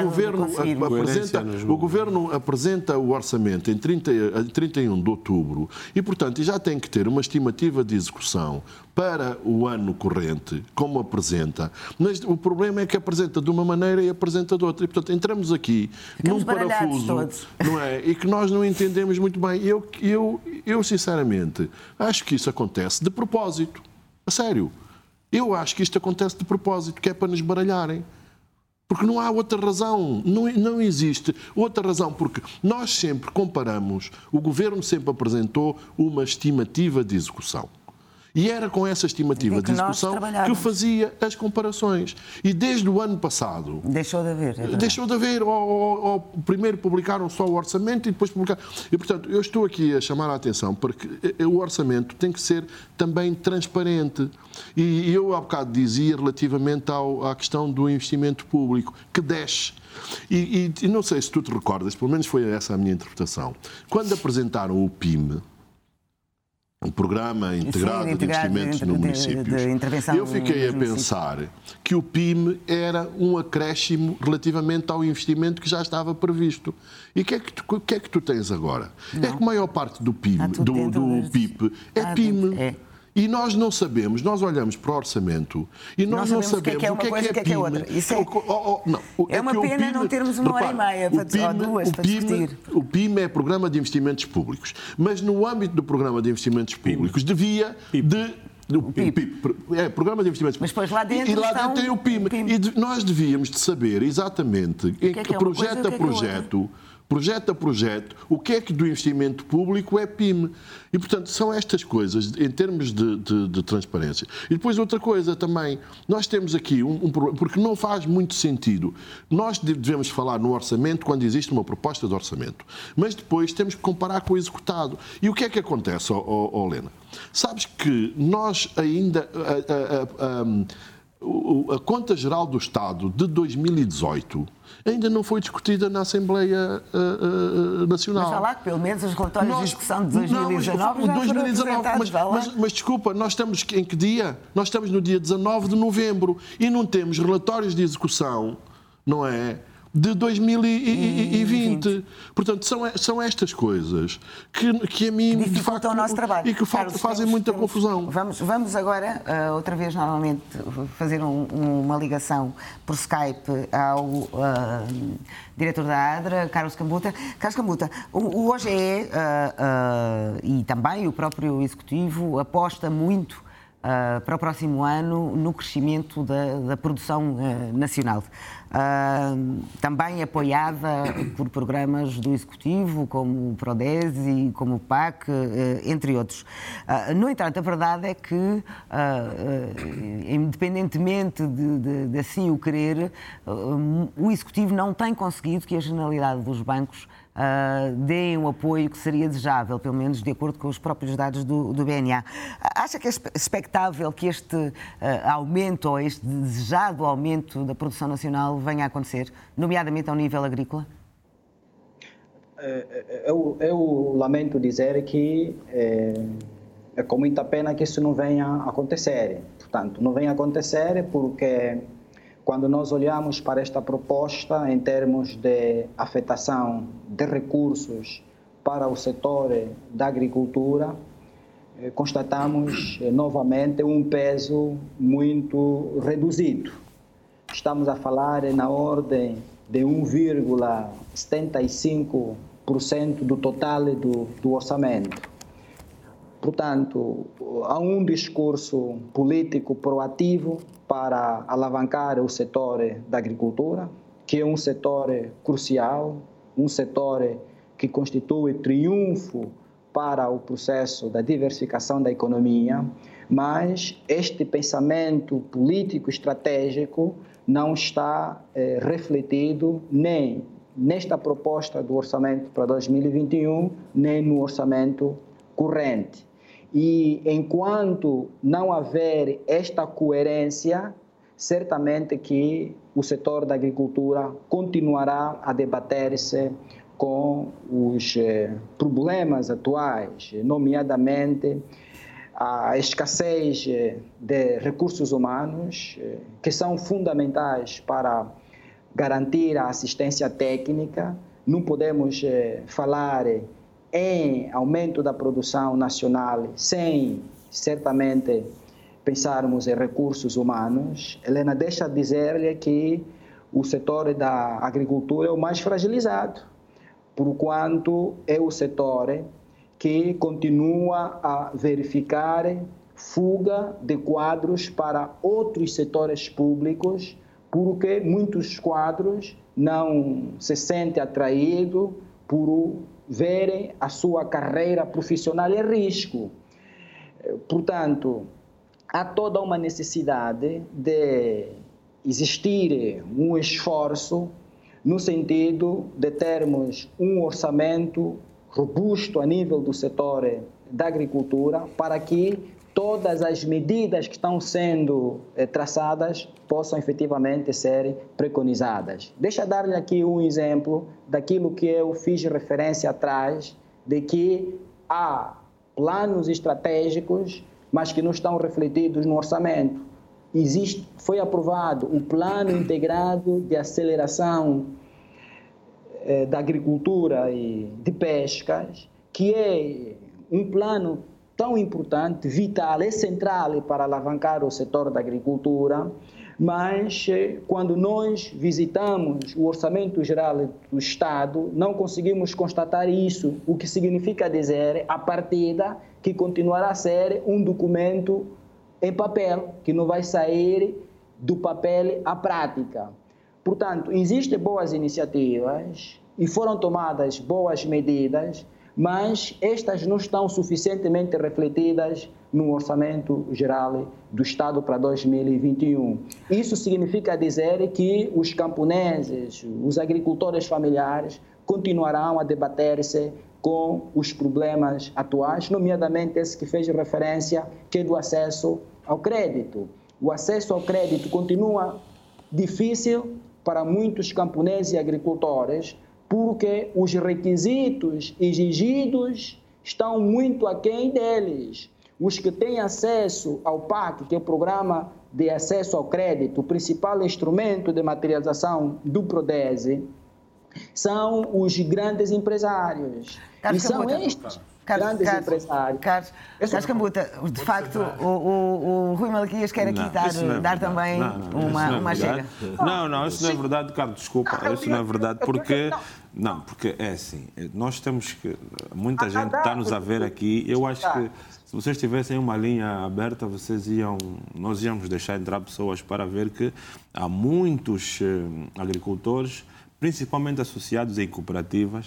governo apresenta, o governo apresenta o orçamento em 30, 31 de outubro e, portanto, já tem que ter uma estimativa de execução para o ano corrente, como apresenta. Mas o problema é que apresenta de uma maneira e apresenta de outra. E, portanto, entramos aqui Ficamos num parafuso, todos. não é? E que nós não entendemos muito bem. Eu, eu, eu, sinceramente, acho que isso acontece de propósito. A sério. Eu acho que isto acontece de propósito, que é para nos baralharem. Porque não há outra razão, não, não existe outra razão, porque nós sempre comparamos, o governo sempre apresentou uma estimativa de execução. E era com essa estimativa de execução que fazia as comparações. E desde o ano passado. Deixou de haver. É deixou de haver. Ou, ou, ou, primeiro publicaram só o orçamento e depois publicaram. E, portanto, eu estou aqui a chamar a atenção porque o orçamento tem que ser também transparente. E eu há bocado dizia relativamente ao, à questão do investimento público, que desce. E, e, e não sei se tu te recordas, pelo menos foi essa a minha interpretação. Quando apresentaram o PIM, o Programa Integrado, Sim, de Investimentos de, no Município. Eu fiquei a pensar que o PIM era um acréscimo relativamente ao investimento que já estava previsto. E o que, é que, tu, que é que tu tens agora? Não. É que a maior parte do PIM, do, do PIB, é PIM. É. E nós não sabemos, nós olhamos para o orçamento e nós não, sabemos, o que é, o que é, coisa, que é, que é outra. Isso é, oh, oh, não, é, é uma pena PIM, não termos uma hora e meia para, PIM, ou duas para discutir. O PIM é Programa de Investimentos Públicos, mas no âmbito do Programa de Investimentos Públicos devia de o PIB. PIB. É, Programa de Investimentos. Mas depois lá dentro. E lá dentro tem o PIB. PIB. E de, nós devíamos de saber exatamente em que, que, que projeto a projeto projeto a projeto, o que é que do investimento público é PIM. E, portanto, são estas coisas em termos de, de, de transparência. E depois outra coisa também, nós temos aqui um, um problema, porque não faz muito sentido. Nós devemos falar no orçamento quando existe uma proposta de orçamento, mas depois temos que comparar com o executado. E o que é que acontece, oh, oh, oh Helena? Sabes que nós ainda. A, a, a, a Conta Geral do Estado de 2018 ainda não foi discutida na Assembleia uh, uh, Nacional. Mas já lá que pelo menos os relatórios nós, de discussão de 2019 não, mas, já 2019, mas, mas, mas, desculpa, nós estamos em que dia? Nós estamos no dia 19 de novembro e não temos relatórios de execução, não é? De 2020. Portanto, são, são estas coisas que, que a mim, que de facto, o nosso trabalho. e que Carlos, fazem temos, muita temos, confusão. Vamos, vamos agora, uh, outra vez, normalmente, fazer um, uma ligação por Skype ao uh, diretor da ADRA, Carlos Cambuta. Carlos Cambuta, o, o OGE uh, e também o próprio Executivo aposta muito Uh, para o próximo ano no crescimento da, da produção uh, nacional. Uh, também apoiada por programas do Executivo, como o PRODES e como o PAC, entre outros. no entanto, a verdade é que, independentemente de, de, de, assim o querer, o Executivo não tem conseguido que a generalidade dos bancos uh, deem um apoio que seria desejável, pelo menos de acordo com os próprios dados do, do BNA. Acha que é expectável que este uh, aumento ou este desejado aumento da produção nacional venha a acontecer, nomeadamente ao nível agrícola? Eh, eu, eu lamento dizer que é, é com muita pena que isso não venha a acontecer. Portanto, não venha a acontecer porque quando nós olhamos para esta proposta em termos de afetação de recursos para o setor da agricultura, eh, constatamos eh, novamente um peso muito reduzido. Estamos a falar na ordem de 1,75% do total do, do orçamento. Portanto, há um discurso político proativo para alavancar o setor da agricultura, que é um setor crucial, um setor que constitui triunfo para o processo da diversificação da economia, mas este pensamento político estratégico não está eh, refletido nem nesta proposta do orçamento para 2021, nem no orçamento corrente. E enquanto não haver esta coerência, certamente que o setor da agricultura continuará a debater-se com os eh, problemas atuais, nomeadamente a escassez eh, de recursos humanos, eh, que são fundamentais para garantir a assistência técnica. Não podemos falar em aumento da produção nacional sem certamente pensarmos em recursos humanos, Helena deixa de dizer-lhe que o setor da agricultura é o mais fragilizado, por quanto é o setor que continua a verificar fuga de quadros para outros setores públicos, porque muitos quadros não se sentem atraídos por verem a sua carreira profissional em risco. Portanto, há toda uma necessidade de existir um esforço no sentido de termos um orçamento robusto a nível do setor da agricultura para que todas as medidas que estão sendo eh, traçadas possam efetivamente ser preconizadas. Deixa eu dar-lhe aqui um exemplo daquilo que eu fiz referência atrás, de que há planos estratégicos, mas que não estão refletidos no orçamento. Existe, foi aprovado o Plano Integrado de Aceleração eh, da Agricultura e de Pescas, que é um plano tão importante, vital, é central para alavancar o setor da agricultura, mas eh, quando nós visitamos o Orçamento Geral do Estado, não conseguimos constatar isso, o que significa dizer, a partida, que continuará a ser um documento em papel, que não vai sair do papel à prática. Portanto, existem boas iniciativas, e foram tomadas boas medidas, mas estas não estão suficientemente refletidas no Orçamento Geral do Estado para 2021. Isso significa dizer que os camponeses, os agricultores familiares continuarão a debater-se com os problemas atuais, nomeadamente esse que fez referência, que é do acesso ao crédito. O acesso ao crédito continua difícil para muitos camponeses e agricultores, porque os requisitos exigidos estão muito aquém deles. Os que têm acesso ao PAC, que é o Programa de Acesso ao Crédito, o principal instrumento de materialização do PRODESE, são os grandes empresários. Carlos e são estes Carlos, grandes Carlos, empresários. Carlos, Carlos Cambuta, de facto, o, o, o, Rui Malaquias quer aqui não, dar, é dar também não, não, uma, é uma chega. Não, não, isso não é verdade, Carlos, desculpa, isso não é verdade, porque... Não, porque é assim, nós temos que... Muita gente está-nos a ver aqui, eu acho que se vocês tivessem uma linha aberta, vocês iam, nós íamos deixar entrar pessoas para ver que há muitos eh, agricultores, principalmente associados em cooperativas,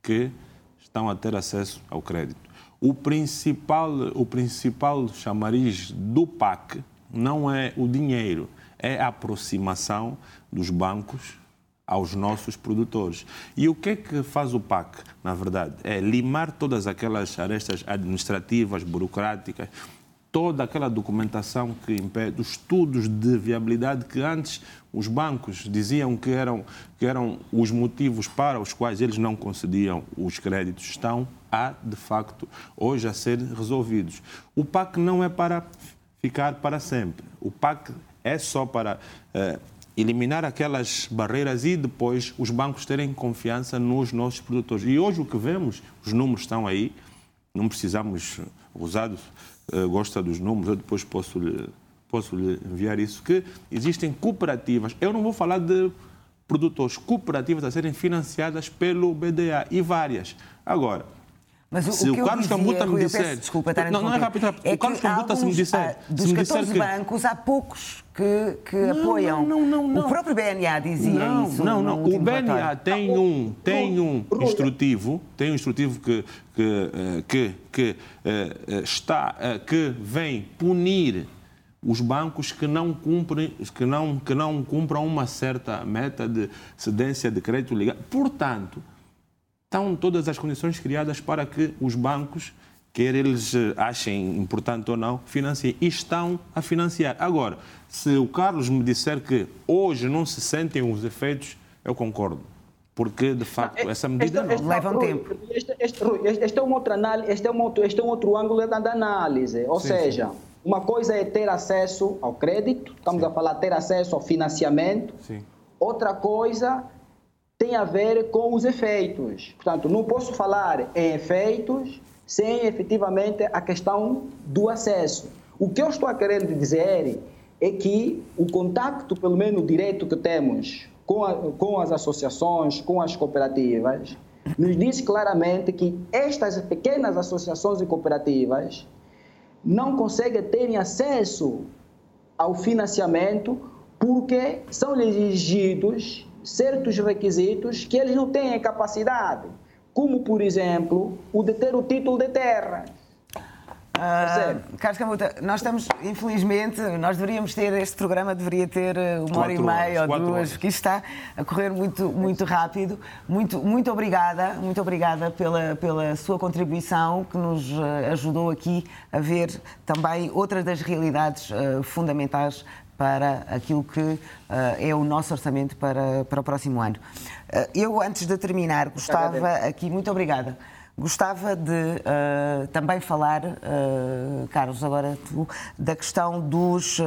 que estão a ter acesso ao crédito. O principal, o principal chamariz do PAC não é o dinheiro, é a aproximação dos bancos aos nossos produtores. E o que é que faz o PAC, na verdade? É limar todas aquelas arestas administrativas, burocráticas, toda aquela documentação que impede, os estudos de viabilidade que antes os bancos diziam que eram, que eram os motivos para os quais eles não concediam os créditos, estão a, de facto, hoje a ser resolvidos. O PAC não é para ficar para sempre. O PAC é só para eh, eliminar aquelas barreiras e depois os bancos terem confiança nos nossos produtores. E hoje o que vemos, os números estão aí, não precisamos usar, uh, gosta dos números, eu depois posso lhe, posso lhe enviar isso, que existem cooperativas, eu não vou falar de produtores, cooperativas a serem financiadas pelo BDA e várias. Agora, mas o, se o, o Carlos Cambuta me disser. Peço, desculpa, estar não, não é rápido, rápido. É o Carlos Cambuta se me disser. Ah, dos se me 14 disser que... bancos, há poucos que, que não, apoiam. Não, não, não, O próprio BNA dizia não, isso. Não, não. O BNA tem um, tem um instrutivo, tem um instrutivo que, que, eh, que, que uh, está, uh, que vem punir os bancos que não cumprem, que não, que não cumpram uma certa meta de cedência de crédito legal. Portanto, estão todas as condições criadas para que os bancos, quer eles eh, achem importante ou não, financiem. E estão a financiar. Agora, se o Carlos me disser que hoje não se sentem os efeitos, eu concordo. Porque, de facto, essa medida este, não. Leva um tempo. Este, este, este, é um outro análise, este, é um outro, este é um outro ângulo da, análise. Ou sim, seja, sim. Uma coisa é ter acesso ao crédito, estamos sim. a falar ter acesso ao financiamento. Outra coisa tem a ver com os efeitos. Portanto, não posso falar em efeitos sem efetivamente a questão do acesso. O que eu estou a querer dizer é que o contacto, pelo menos direto que temos com, a, com as associações, com as cooperativas, nos diz claramente que estas pequenas associações e cooperativas não conseguem ter acesso ao financiamento porque são exigidos certos requisitos que eles não têm capacidade, como, por exemplo, o de ter o título de terra. Uh, Carlos Camuta, nós estamos, infelizmente, nós deveríamos ter, este programa deveria ter uh, uma hora e meia ou duas, porque isto está a correr muito, muito rápido. Muito, muito obrigada, muito obrigada pela, pela sua contribuição que nos uh, ajudou aqui a ver também outras das realidades uh, fundamentais para aquilo que uh, é o nosso orçamento para, para o próximo ano. Eu, antes de terminar, gostava aqui, muito obrigada, gostava de uh, também falar, Carlos, agora tu, da questão dos,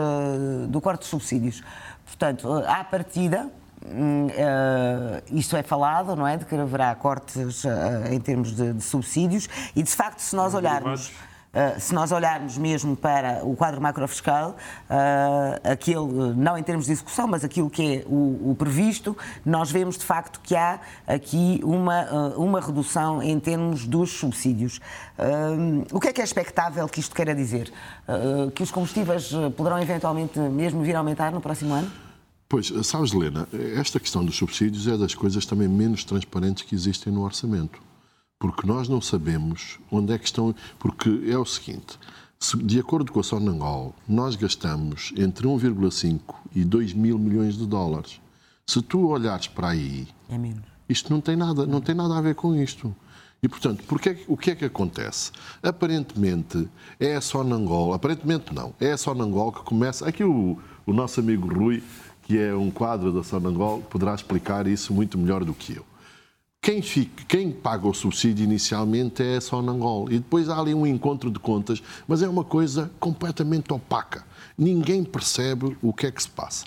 do corte de subsídios. Portanto, à partida, Uh, isto é falado, não é? De que haverá cortes uh, em termos de, de, subsídios e, de facto, se nós olharmos. Uh, se nós olharmos mesmo para o quadro macrofiscal, uh, aquele, não em termos de execução, mas aquilo que é o, o previsto, nós vemos de facto que há aqui uma, uh, uma redução em termos dos subsídios. o que é que é expectável que isto queira dizer? que os combustíveis poderão eventualmente mesmo vir a aumentar no próximo ano? Pois, sabes, Helena, esta questão dos subsídios é das coisas também menos transparentes que existem no orçamento. Porque nós não sabemos onde é que estão. Porque é o seguinte: se, de acordo com a Sonangol, nós gastamos entre 1,5 e 2 mil milhões de dólares. Se tu olhares para aí, é isto não tem nada, não tem nada a ver com isto. E, portanto, porque, o que é que acontece? Aparentemente, é a Sonangol, aparentemente não, é a Sonangol que começa. Aqui o, o nosso amigo Rui, que é um quadro da Sonangol, poderá explicar isso muito melhor do que eu. Quem, fica, quem, paga o subsídio inicialmente é a Sonangol. E depois há ali um encontro de contas, mas é uma coisa completamente opaca. Ninguém percebe o que é que se passa.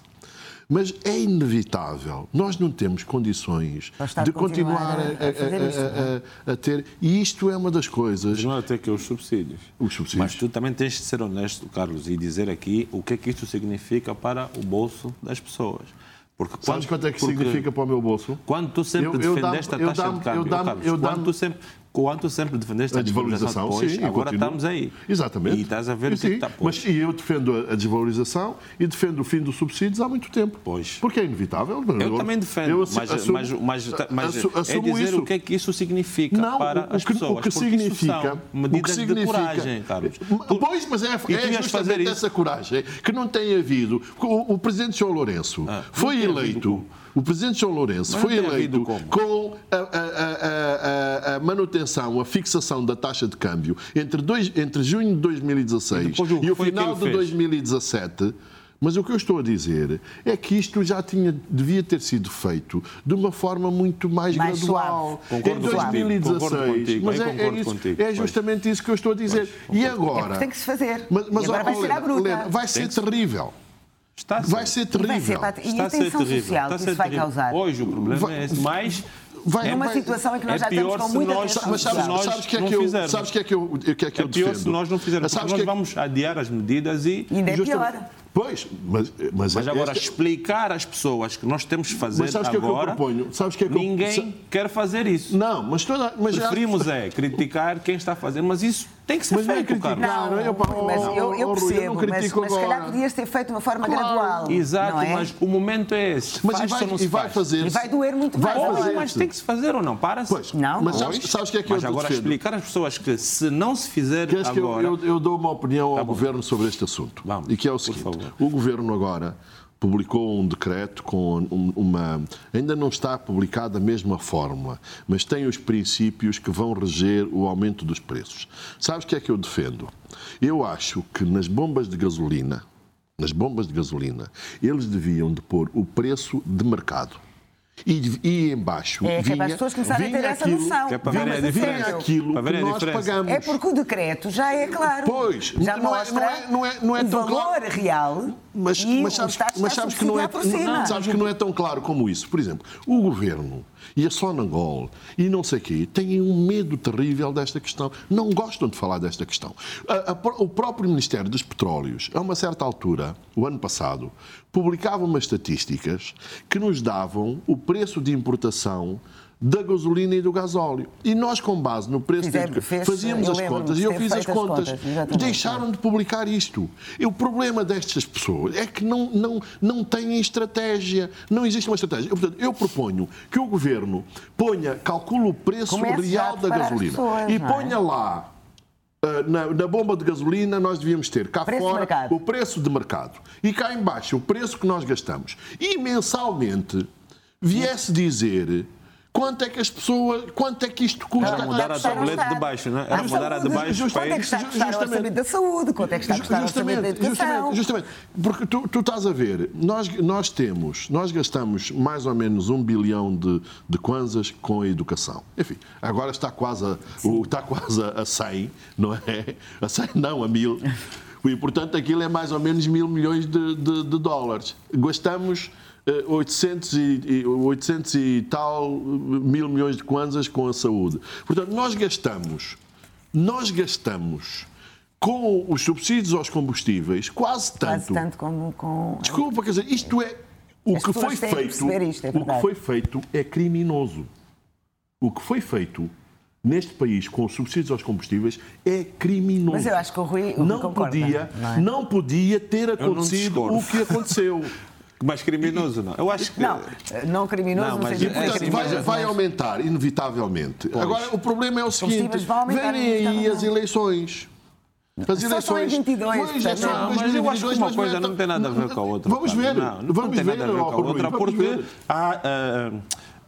Mas é inevitável. Nós não temos condições de continuar, a, a, a, a, ter. E isto é uma das coisas. Não é até que os subsídios. Os subsídios. Mas tu também tens de ser honesto, Carlos, e dizer aqui o que é que isto significa para o bolso das pessoas. Porque Sabes quanto é que significa para o meu bolso? Quando tu sempre eu, defendeste eu a taxa de câmbio, eu dá Carlos, eu quando tu sempre quando sempre defendeste a, a desvalorização, depois, sim, agora estamos aí. Exatamente. E estás a ver o que está Mas e eu defendo a desvalorização e defendo o fim dos subsídios há muito tempo. Pois. Porque é inevitável. Eu, eu também defendo, eu mas, assumo, mas, mas, mas é dizer isso. o que é que isso significa Não, para o, as que, pessoas. O que significa... medidas o que significa, de coragem, Carlos. Pois, mas é, é justamente essa coragem que não tem havido. O, o Presidente João Lourenço ah, foi eleito... O Presidente João Lourenço foi eleito com a, a, a, a, manutenção, a fixação da taxa de câmbio entre, dois, entre junho de 2016 e, e o final de 2017. Mas o que eu estou a dizer é que isto já tinha, devia ter sido feito de uma forma muito mais, mais gradual. Concordo em 2016. mas é, é, isso, é, justamente pois. isso que eu estou a dizer. Pois, e agora? É tem que se fazer. Mas, mas agora vai ser a bruta. vai ser terrível. Está vai ser terrível. Vai ser, e está a tensão social que isso vai causar? Hoje o problema vai, é esse. Mas vai, numa situação em que nós é já estamos com muita nós, Mas sabes, nós sabes que é que eu, sabes que é que eu, que é que eu é pior defendo? se nós não fizermos, porque nós é vamos adiar as medidas e... Ainda é pior. Pois, mas, mas, mas agora esta... explicar às pessoas que nós temos que fazer mas sabes agora, que é que eu proponho? Sabes que é que ninguém eu... quer fazer isso. Não, mas toda, mas preferimos já... é criticar quem está a fazer, mas isso tem que ser mas feito, não é Não, eu, mas eu, eu percebo, eu mas, mas se calhar podias ter feito de uma forma claro. gradual. Exato, é? mas o momento é esse. Mas e vai, e vai faz? fazer E vai doer muito vai mais. Fazer mas tem que se fazer ou não? Para-se. Pois, não, mas sabes, sabes que é que mas eu agora defendo? explicar às pessoas que se não se fizer Queres agora... Que eu, eu, eu, dou uma opinião tá ao bom. Governo sobre este assunto. Vamos, e que é o seguinte. O Governo agora publicou um decreto com uma. Ainda não está publicada a mesma fórmula, mas tem os princípios que vão reger o aumento dos preços. Sabes o que é que eu defendo? Eu acho que nas bombas de gasolina, nas bombas de gasolina, eles deviam de pôr o preço de mercado. E, e embaixo é, vinha, é as pessoas começarem a ter essa aquilo, noção. Que é para ver a diferença. aquilo para que nós pagamos. É porque o decreto já é claro. Pois, já não, é, não, é, não, é, não é tão valor claro. real mas, mas sabes, mas sabes que não é, não, sabes que não é tão claro como isso. Por exemplo, o governo e a Sonangol e não sei quê têm um medo terrível desta questão. Não gostam de falar desta questão. A, a, o próprio Ministério dos Petróleos, a uma certa altura, o ano passado, publicava umas estatísticas que nos davam o preço de importação da gasolina e do gasóleo. E nós, com base no preço, Fizemos, fez, fazíamos as contas, e eu fiz as contas, contas deixaram de publicar isto. E o problema destas pessoas é que não, não, não têm estratégia, não existe uma estratégia. Eu, portanto, eu proponho que o Governo ponha, calcule o preço Comece real da gasolina pessoas, e é? ponha lá eh, na, na, bomba de gasolina nós devíamos ter cá preço fora o preço de mercado e cá embaixo o preço que nós gastamos. E mensalmente viesse dizer quanto é que as pessoas, quanto é que isto custa? Era mudar a tablete de baixo, não é? Era mudar a de baixo para Quanto é que está a custar o orçamento da saúde? Quanto é que está a custar o orçamento da educação? Justamente, justamente. Porque tu, tu estás a ver, nós, nós temos, nós gastamos mais ou menos um bilhão de, de kwanzas com a educação. Enfim, agora está quase a, o, está quase a 100, não é? A 100 não, a mil. E, portanto, aquilo é mais ou menos mil milhões de, de, de dólares. Gastamos 800 e, 800 e tal mil milhões de kwanzas com a saúde. Portanto, nós gastamos, nós gastamos com os subsídios aos combustíveis quase tanto. Quase tanto como com. Desculpa, quer dizer, isto é. O que foi feito. Isto, é o que foi feito é criminoso. O que foi feito neste país com os subsídios aos combustíveis é criminoso. Mas eu acho que o Rui não podia, não, é? não, podia ter acontecido o que aconteceu. <laughs> mais criminoso, não. Eu acho que. Não, não criminoso, não, mas, é, portanto, vai, vai, aumentar, inevitavelmente. Pois. Agora, o problema é o seguinte: vêm aí as eleições. As eleições. Só em 22. Pois, é, não, mas eu acho que uma coisa não tem nada a ver com a outra. Vamos ver. Não, não vamos tem ver, nada a ver com a outra, porque há. Uh,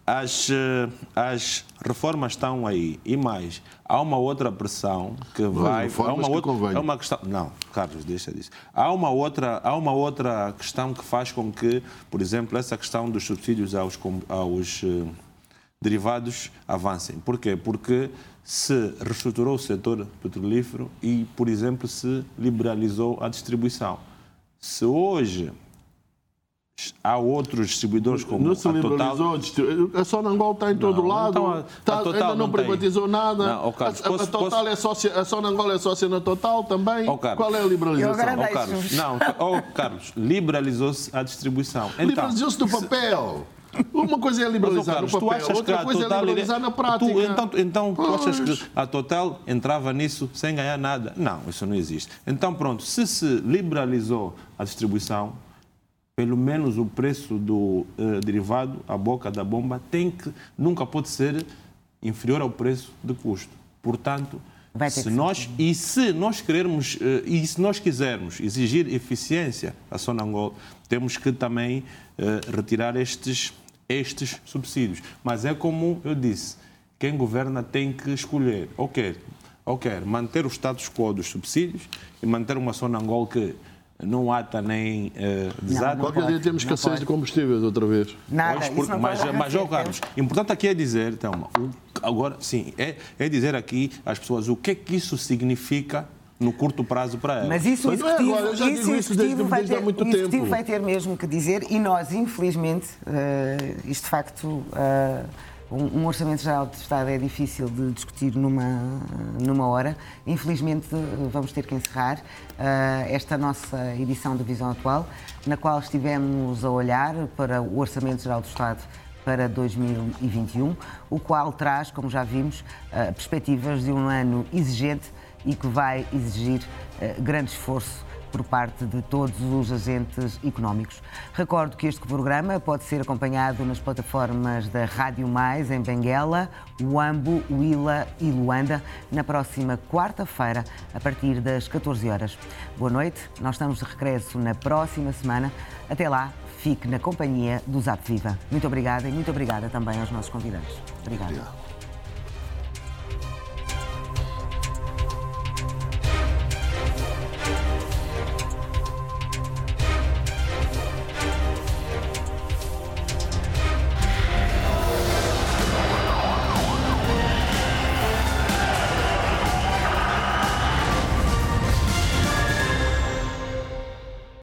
as, eh, as reformas estão aí. E mais, há uma outra pressão que vai. Há uma outra, é uma questão. Não, Carlos, deixa disso. Há uma, outra, há uma outra questão que faz com que, por exemplo, essa questão dos subsídios aos, aos uh, derivados avancem. Porquê? Porque se reestruturou o setor petrolífero e, por exemplo, se liberalizou a distribuição. Se hoje há outros distribuidores como não se a Total. A Sonangol está em todo não, lado. A, está, a Total ainda não, não privatizou tem. nada. Não, oh, Carlos, a, a, posso, Total posso... é sócia, a Sonangol é sócia na Total também. Oh, Qual é a liberalização? Oh, Carlos, não, oh, Carlos, liberalizou-se a distribuição. Então, liberalizou-se no papel. Uma coisa é liberalizar Mas, Carlos, no papel, outra coisa é liberalizar na prática. Tu, então, então tu achas que a Total entrava nisso sem ganhar nada? Não, isso não existe. Então, pronto, se se liberalizou a distribuição, pelo menos o preço do uh, derivado, a boca da bomba, tem que, nunca pode ser inferior ao preço de custo. Portanto, se nós, e se nós queremos, uh, e se nós quisermos exigir eficiência à Sonangol, temos que também uh, retirar estes, estes subsídios. Mas é como eu disse, quem governa tem que escolher, ou quer, ou quer manter o status quo dos subsídios e manter uma Sonangol que não ata nem uh, desata. Qualquer dia temos escassez de combustíveis outra vez. Nada, pois, porque, mas, mas, Carlos, importante aqui é dizer, então, agora sim, é, é dizer aqui às pessoas o que é que isso significa no curto prazo para elas. Mas isso o executivo, é agora, isso, isso executivo, vai, ter, muito executivo vai ter mesmo que dizer e nós, infelizmente, uh, isto de facto. Uh, um, orçamento geral de Estado é difícil de discutir numa, numa hora. Infelizmente, vamos ter que encerrar uh, esta nossa edição da Visão Atual, na qual estivemos a olhar para o Orçamento Geral do Estado para 2021, o qual traz, como já vimos, uh, perspectivas de um ano exigente e que vai exigir uh, grande esforço por parte de todos os agentes económicos. Recordo que este programa pode ser acompanhado nas plataformas da Rádio Mais em Benguela, Uambo, Huila e Luanda na próxima quarta-feira, a partir das 14 horas. Boa noite, nós estamos de regresso na próxima semana. Até lá, fique na companhia do Zap Viva. Muito obrigada e muito obrigada também aos nossos convidados. Obrigada. Obrigado.